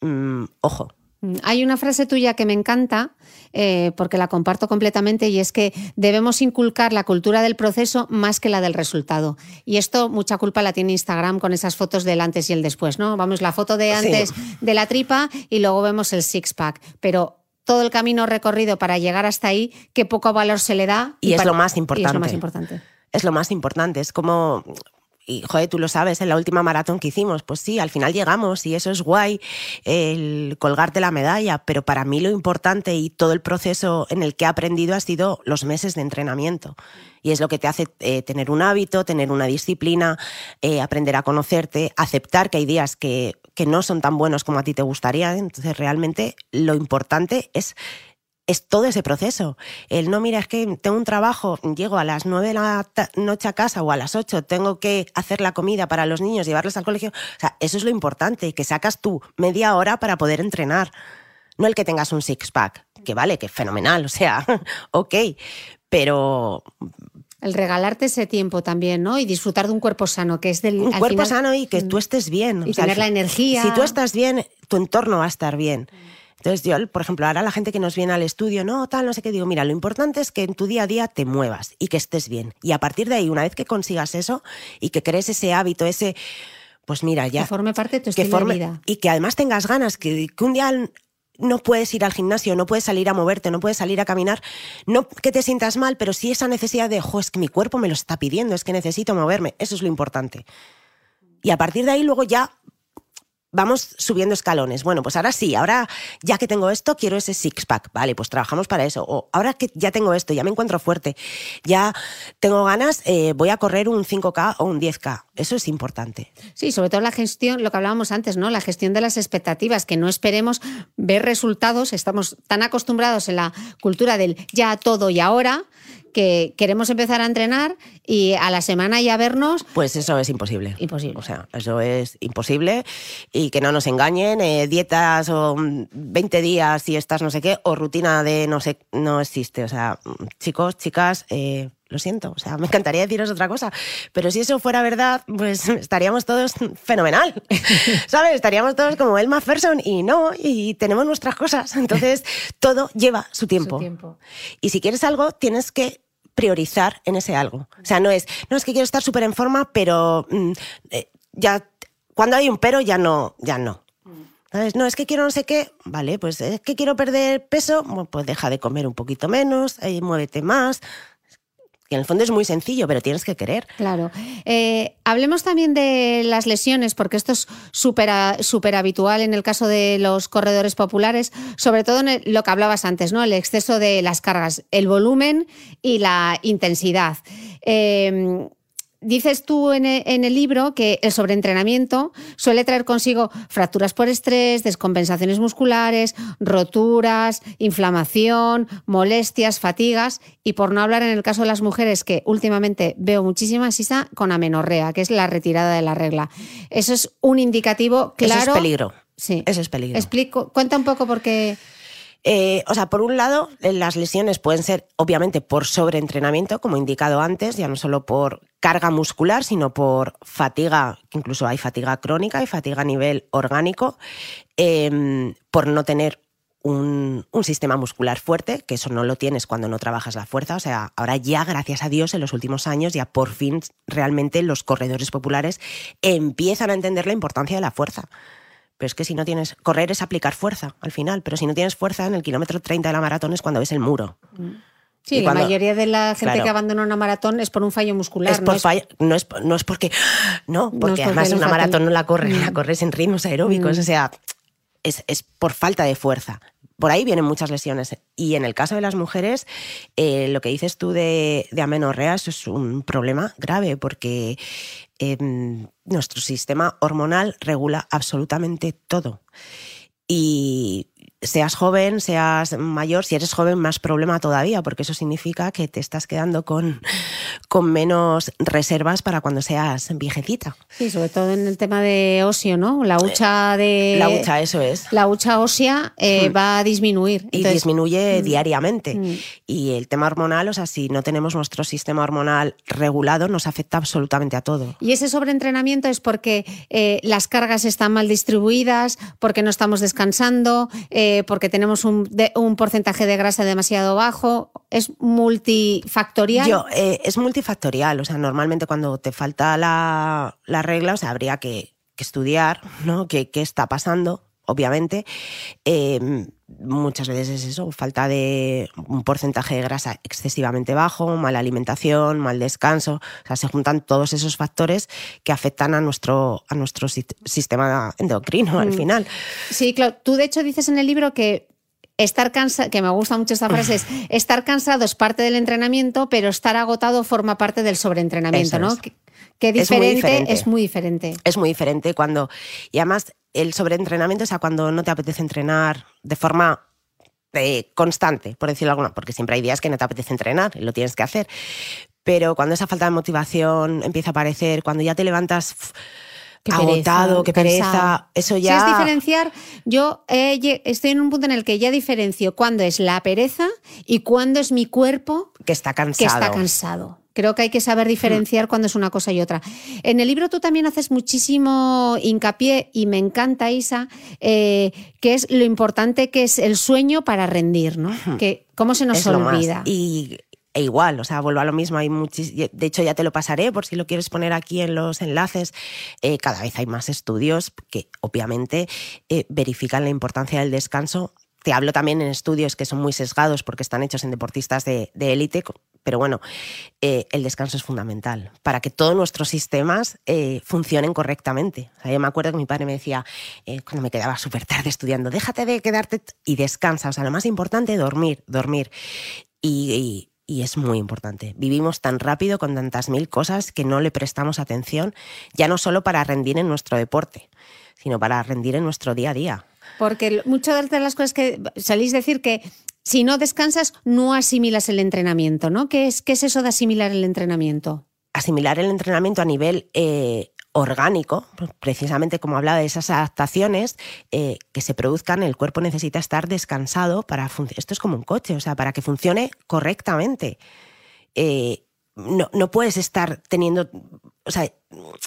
mm, ojo. Mm, Hay una frase tuya que me encanta, eh, porque la comparto completamente, y es que debemos inculcar la cultura del proceso más que la del resultado. Y esto mucha culpa la tiene Instagram con esas fotos del antes y el después, ¿no? Vamos, la foto de antes de la tripa y luego vemos el six-pack. Pero todo el camino recorrido para llegar hasta ahí, qué poco valor se le da. Y es para- lo más y es lo importante. más importante. Es lo más importante. Es como. Y, joder, tú lo sabes, en la última maratón que hicimos, pues sí, al final llegamos y eso es guay, el colgarte la medalla, pero para mí lo importante y todo el proceso en el que he aprendido ha sido los meses de entrenamiento. Y es lo que te hace eh, tener un hábito, tener una disciplina, eh, aprender a conocerte, aceptar que hay días que, que no son tan buenos como a ti te gustaría. Entonces, realmente lo importante es es todo ese proceso. El no, mira, es que tengo un trabajo, llego a las nueve de la noche a casa o a las ocho, tengo que hacer la comida para los niños, llevarlos al colegio. O sea, eso es lo importante, que sacas tú media hora para poder entrenar. No el que tengas un six-pack, que vale, que es fenomenal, o sea, <laughs> ok, pero El regalarte ese tiempo también, ¿no? Y disfrutar de un cuerpo sano, que es del. un al cuerpo final- sano y que Mm. tú estés bien. Y tener la energía. Si tú estás bien, tu entorno va a estar bien. Entonces yo, por ejemplo, ahora la gente que nos viene al estudio, no, tal, no sé qué, digo, mira, lo importante es que en tu día a día te muevas y que estés bien. Y a partir de ahí, una vez que consigas eso y que crees ese hábito, ese, pues mira, ya... Que forme parte de tu estilo de vida. Y que además tengas ganas, que, que un día no puedes ir al gimnasio, no puedes salir a moverte, no puedes salir a caminar, no que te sientas mal, pero sí esa necesidad de, jo, es que mi cuerpo me lo está pidiendo, es que necesito moverme, eso es lo importante. Y a partir de ahí luego ya vamos subiendo escalones. Bueno, pues ahora sí, ahora ya que tengo esto, quiero ese six-pack. Vale, pues trabajamos para eso. O ahora que ya tengo esto, ya me encuentro fuerte, ya tengo ganas, eh, voy a correr un 5K o un 10K. Eso es importante. Sí, sobre todo la gestión, lo que hablábamos antes, ¿no? La gestión de las expectativas, que no esperemos ver resultados. Estamos tan acostumbrados en la cultura del ya todo y ahora que queremos empezar a entrenar y a la semana ya vernos. Pues eso es imposible. Imposible. O sea, eso es imposible y que no nos engañen, eh, dietas o mm, 20 días y estas no sé qué, o rutina de no sé, no existe. O sea, mm, chicos, chicas, eh, lo siento, o sea, me encantaría deciros otra cosa, pero si eso fuera verdad, pues <laughs> estaríamos todos fenomenal, <laughs> ¿sabes? Estaríamos todos como Elma Ferson y no, y tenemos nuestras cosas. <laughs> Entonces, todo lleva su tiempo. tiempo. Y si quieres algo, tienes que priorizar en ese algo. O sea, no es, no es que quiero estar súper en forma, pero mm, eh, ya, cuando hay un pero, ya no, ya no. ¿Sabes? No, es que quiero no sé qué, vale, pues es que quiero perder peso, pues deja de comer un poquito menos, eh, muévete más. Que en el fondo es muy sencillo, pero tienes que querer. Claro. Eh, hablemos también de las lesiones, porque esto es súper habitual en el caso de los corredores populares, sobre todo en lo que hablabas antes, ¿no? El exceso de las cargas, el volumen y la intensidad. Eh, Dices tú en e- en el libro que el sobreentrenamiento suele traer consigo fracturas por estrés, descompensaciones musculares, roturas, inflamación, molestias, fatigas y por no hablar en el caso de las mujeres que últimamente veo muchísimas Isa con amenorrea, que es la retirada de la regla. Eso es un indicativo claro. Eso es peligro. Sí. Eso es peligro. Explico, cuenta un poco por qué. Eh, o sea, por un lado, las lesiones pueden ser obviamente por sobreentrenamiento, como he indicado antes, ya no solo por carga muscular, sino por fatiga, incluso hay fatiga crónica y fatiga a nivel orgánico, eh, por no tener un sistema muscular fuerte, que eso no lo tienes cuando no trabajas la fuerza. O sea, ahora ya, gracias a Dios, en los últimos años, ya por fin realmente los corredores populares empiezan a entender la importancia de la fuerza. Pero es que si no tienes. Correr es aplicar fuerza al final, pero si no tienes fuerza en el kilómetro 30 de la maratón es cuando ves el muro. Sí, Y la mayoría de la gente Claro. que abandona una maratón es por un fallo muscular. Es no por es- falla- no, es, no es porque. <gasps> No, porque porque además una maratón no la corres, Mm. la corres en ritmos aeróbicos. Mm. O sea, es, es por falta de fuerza. Por ahí vienen muchas lesiones. Y en el caso de las mujeres, eh, lo que dices tú de, de amenorrea, eso es un problema grave porque em, nuestro sistema hormonal regula absolutamente todo. Y seas joven, seas mayor, si eres joven más problema todavía, porque eso significa que te estás quedando con, con menos reservas para cuando seas viejecita. Sí, sobre todo en el tema de óseo, ¿no? La hucha de... La hucha, eso es. La hucha ósea eh, Mm. va a disminuir. Y Entonces, disminuye mm. diariamente. Mm. Y el tema hormonal, o sea, si no tenemos nuestro sistema hormonal regulado, nos afecta absolutamente a todo. Y ese sobreentrenamiento es porque eh, las cargas están mal distribuidas, porque no estamos descansando, eh, porque tenemos un, de- un porcentaje de grasa demasiado bajo. Es multifactorial. Yo, eh, es multifactorial, o sea, normalmente cuando te falta la, la regla, o sea, habría que, estudiar, ¿no? ¿Qué, qué está pasando? Obviamente, Eh, muchas veces es eso, falta de un porcentaje de grasa excesivamente bajo, mala alimentación, mal descanso, o sea, se juntan todos esos factores que afectan a nuestro, a nuestro si- sistema endocrino al Mm. final. Sí, claro. Tú de hecho dices en el libro que estar cansado, que me gusta mucho esta frase, es <laughs> estar cansado es parte del entrenamiento, pero estar agotado forma parte del sobreentrenamiento, Eso ¿no? es. Es muy diferente, es muy diferente. es muy diferente cuando. Y además, el sobreentrenamiento es a cuando no te apetece entrenar de forma eh, constante, por decirlo alguna, porque siempre hay días que no te apetece entrenar y lo tienes que hacer. Pero cuando esa falta de motivación empieza a aparecer, cuando ya te levantas Qué pereza, agotado, qué pereza, cansado. eso Si ya. es diferenciar, yo eh, estoy en un punto en el que ya diferencio cuándo es la pereza y cuándo es mi cuerpo que está cansado. que está cansado. Creo que hay que saber diferenciar cuándo es una cosa y otra. En el libro tú también haces muchísimo hincapié, y me encanta, Isa, eh, que es lo importante que es el sueño para rendir, ¿no? Que cómo se nos es olvida. Y e igual, o sea, vuelvo a lo mismo. Hay muchis, de hecho, ya te lo pasaré por si lo quieres poner aquí en los enlaces. Eh, cada vez hay más estudios que, obviamente, eh, verifican la importancia del descanso. Te hablo también en estudios que son muy sesgados porque están hechos en deportistas de de élite, pero bueno, eh, el descanso es fundamental para que todos nuestros sistemas eh, funcionen correctamente. Yo me acuerdo que mi padre me decía, eh, cuando me quedaba súper tarde estudiando, déjate de quedarte y descansa. O sea, lo más importante, dormir, dormir. Y, y- y es muy importante. Vivimos tan rápido con tantas mil cosas que no le prestamos atención, ya no solo para rendir en nuestro deporte, sino para rendir en nuestro día a día. Porque muchas de las cosas que salís decir que si no descansas, no asimilas el entrenamiento, ¿no? ¿Qué es, eso de asimilar el entrenamiento? asimilar el entrenamiento a nivel eh, orgánico, precisamente como hablaba de esas adaptaciones eh, que se produzcan, el cuerpo necesita estar descansado para. Esto es como un coche, o sea, para que funcione correctamente. Eh, no, no puedes estar teniendo, o sea,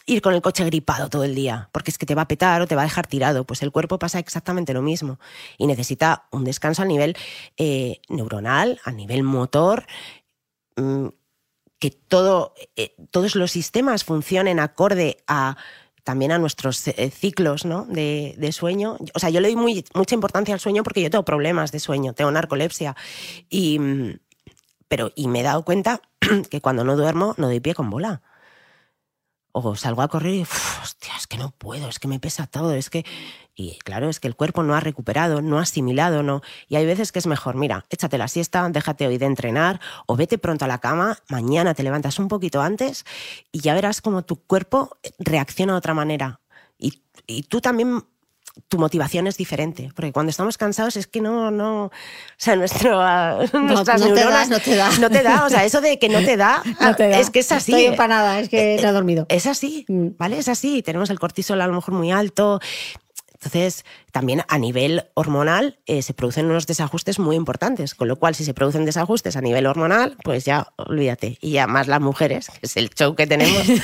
ir con el coche gripado todo el día, porque es que te va a petar o te va a dejar tirado. Pues el cuerpo pasa exactamente lo mismo y necesita un descanso a nivel eh, neuronal, a nivel motor, mm, que todo, eh, todos los sistemas funcionen acorde a también a nuestros eh, ciclos ¿no? de, sueño. O sea, yo le doy muy, mucha importancia al sueño porque yo tengo problemas de sueño, tengo narcolepsia. Y, mm, pero, y me he dado cuenta <clears throat> que cuando no duermo no doy pie con bola. O salgo a correr y, "Uf, hostia, es que no puedo, es que me pesa todo, es que... Y claro, es que el cuerpo no ha recuperado, no ha asimilado, no. Y hay veces que es mejor, mira, échate la siesta, déjate hoy de entrenar o vete pronto a la cama, mañana te levantas un poquito antes y ya verás cómo tu cuerpo reacciona de otra manera. Y, y tú también, tu motivación es diferente, porque cuando estamos cansados es que no, no, o sea, nuestro, <laughs> nuestras no te da, no te da. no te da, o sea, eso de que no te da, <laughs> No te da. es que es así. Estoy empanada, es que Eh, no he dormido. Es así, Mm. ¿vale? Es así. Tenemos el cortisol a lo mejor muy alto. Entonces, también a nivel hormonal eh, se producen unos desajustes muy importantes, con lo cual si se producen desajustes a nivel hormonal, pues ya olvídate. Y ya más las mujeres, que es el show que tenemos. <laughs>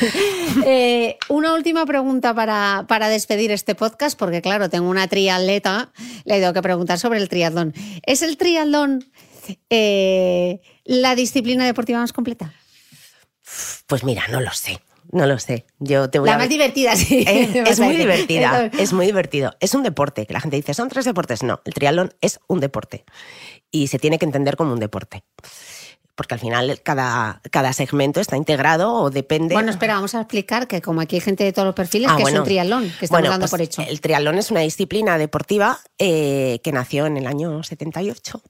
Eh, una última pregunta para, para despedir este podcast, porque claro, tengo una triatleta, le tengo que preguntar sobre el triatlón. ¿Es el triatlón eh, la disciplina deportiva más completa? Pues mira, no lo sé. No lo sé. Yo te voy La a más divertida, sí. Eh, <laughs> es muy divertida, es muy divertido. Es un deporte, que la gente dice, son tres deportes. No, el triatlón es un deporte y se tiene que entender como un deporte. Porque al final cada, cada segmento está integrado o depende... Bueno, espera, vamos a explicar que como aquí hay gente de todos los perfiles, Ah, que es un triatlón, que estamos Bueno, dando pues por hecho. El triatlón es una disciplina deportiva eh, que nació en el año 78,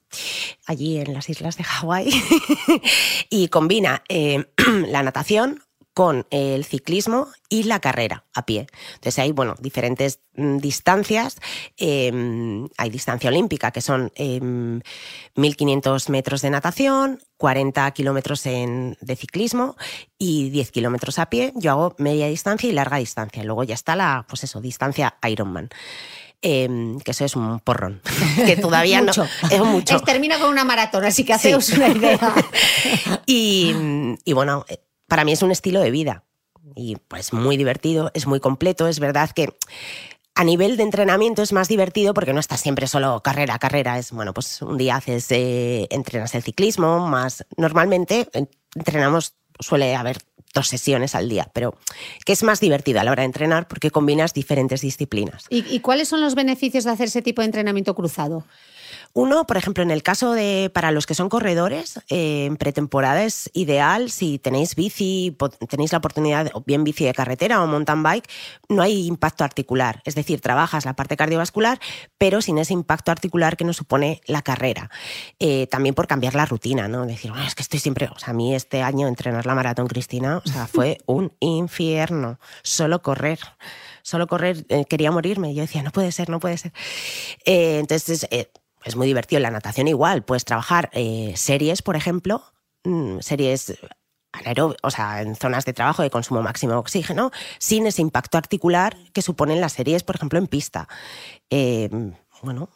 allí en las islas de Hawái, <laughs> y combina eh, <clears throat> la natación con el ciclismo y la carrera a pie. Entonces hay, bueno, diferentes mm, distancias. Em, hay distancia olímpica, que son 1.500 em, metros de natación, 40 kilómetros de ciclismo y 10 kilómetros a pie. Yo hago media distancia y larga distancia. Luego ya está la, pues eso, distancia Ironman. Em, que eso es un porrón, <laughs> que todavía no <laughs> es mucho. termina con una maratón, así que haceos una idea. <laughs> y, y bueno, eh, para mí es un estilo de vida y pues muy divertido, es muy completo, es verdad que a nivel de entrenamiento es más divertido porque no estás siempre solo carrera, carrera. Es, bueno, pues un día haces, eh, entrenas el ciclismo, más normalmente entrenamos, suele haber dos sesiones al día, pero que es más divertido a la hora de entrenar porque combinas diferentes disciplinas. ¿Y, cuáles son los beneficios de hacer ese tipo de entrenamiento cruzado? Uno, por ejemplo, en el caso de para los que son corredores, eh, en pretemporada es ideal si tenéis bici, tenéis la oportunidad, o bien bici de carretera o mountain bike, no hay impacto articular. Es decir, trabajas la parte cardiovascular, pero sin ese impacto articular que nos supone la carrera. Eh, también por cambiar la rutina, ¿no? Decir, es que estoy siempre. O sea, a mí este año entrenar la maratón Cristina, o sea, fue <laughs> un infierno. Solo correr solo correr, eh, quería morirme. Yo decía, no puede ser, no puede ser. entonces, es muy divertido. La natación igual, puedes trabajar eh, series, por ejemplo, mm, series o sea, en zonas de trabajo de consumo máximo de oxígeno, sin ese impacto articular que suponen las series, por ejemplo, en pista. Eh, bueno,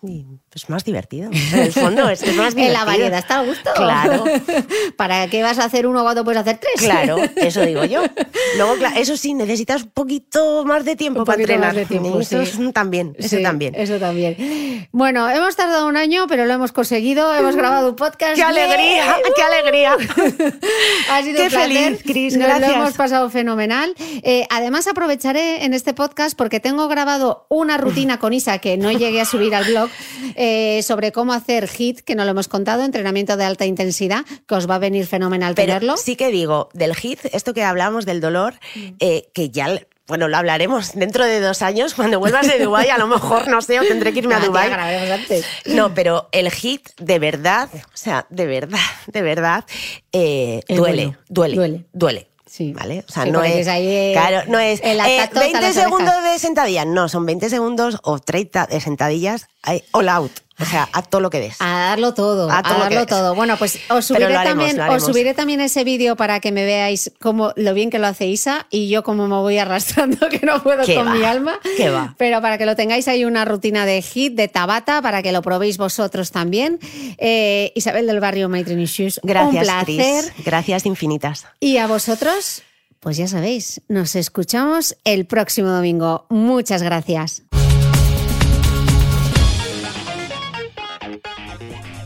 es más divertido. En el fondo es, más divertido. <laughs> En la variedad está a gusto. Claro. <laughs> ¿Para qué vas a hacer uno cuando puedes hacer tres? Claro, <laughs> eso digo yo. Luego, eso sí, necesitas un poquito más de tiempo para entrenar. Más de tiempo, eso también, eso también. Eso también. Bueno, hemos tardado un año, pero lo hemos conseguido. Hemos grabado un podcast. ¡Qué alegría! ¡Qué alegría! ha sido qué un feliz, Cris. Gracias. Nos lo hemos pasado fenomenal. Eh, además, aprovecharé en este podcast porque tengo grabado una rutina con Isa que no llegué a subir al blog eh, sobre cómo hacer HIT, que no lo hemos contado, entrenamiento de alta intensidad, que os va a venir fenomenal Pero tenerlo. Sí que digo, del HIT, esto que hablamos del dolor, eh, que ya bueno, lo hablaremos dentro de dos años, <laughs> cuando vuelvas de Dubái, a lo mejor, no sé, o tendré que irme a Dubái. No, pero el hit, de verdad, o sea, de verdad, de verdad, eh, duele, duele, duele, duele. Sí. ¿Vale? O sea, no, es, claro, no es. 20 segundos de sentadilla, no, son 20 segundos o 30 de sentadillas all out. O sea, a todo lo que des. A darlo todo. A, darlo todo. Bueno, pues os subiré, también, os subiré también ese vídeo para que me veáis cómo, lo bien que lo hace Isa y yo cómo me voy arrastrando <laughs> que no puedo con mi alma. ¿Qué va? Pero para que lo tengáis hay una rutina de hit, de tabata, para que lo probéis vosotros también. Eh, Isabel del Barrio Maitrin Shoes, Gracias, un placer. Gracias infinitas. Y a vosotros, pues ya sabéis, nos escuchamos el próximo domingo. Muchas gracias.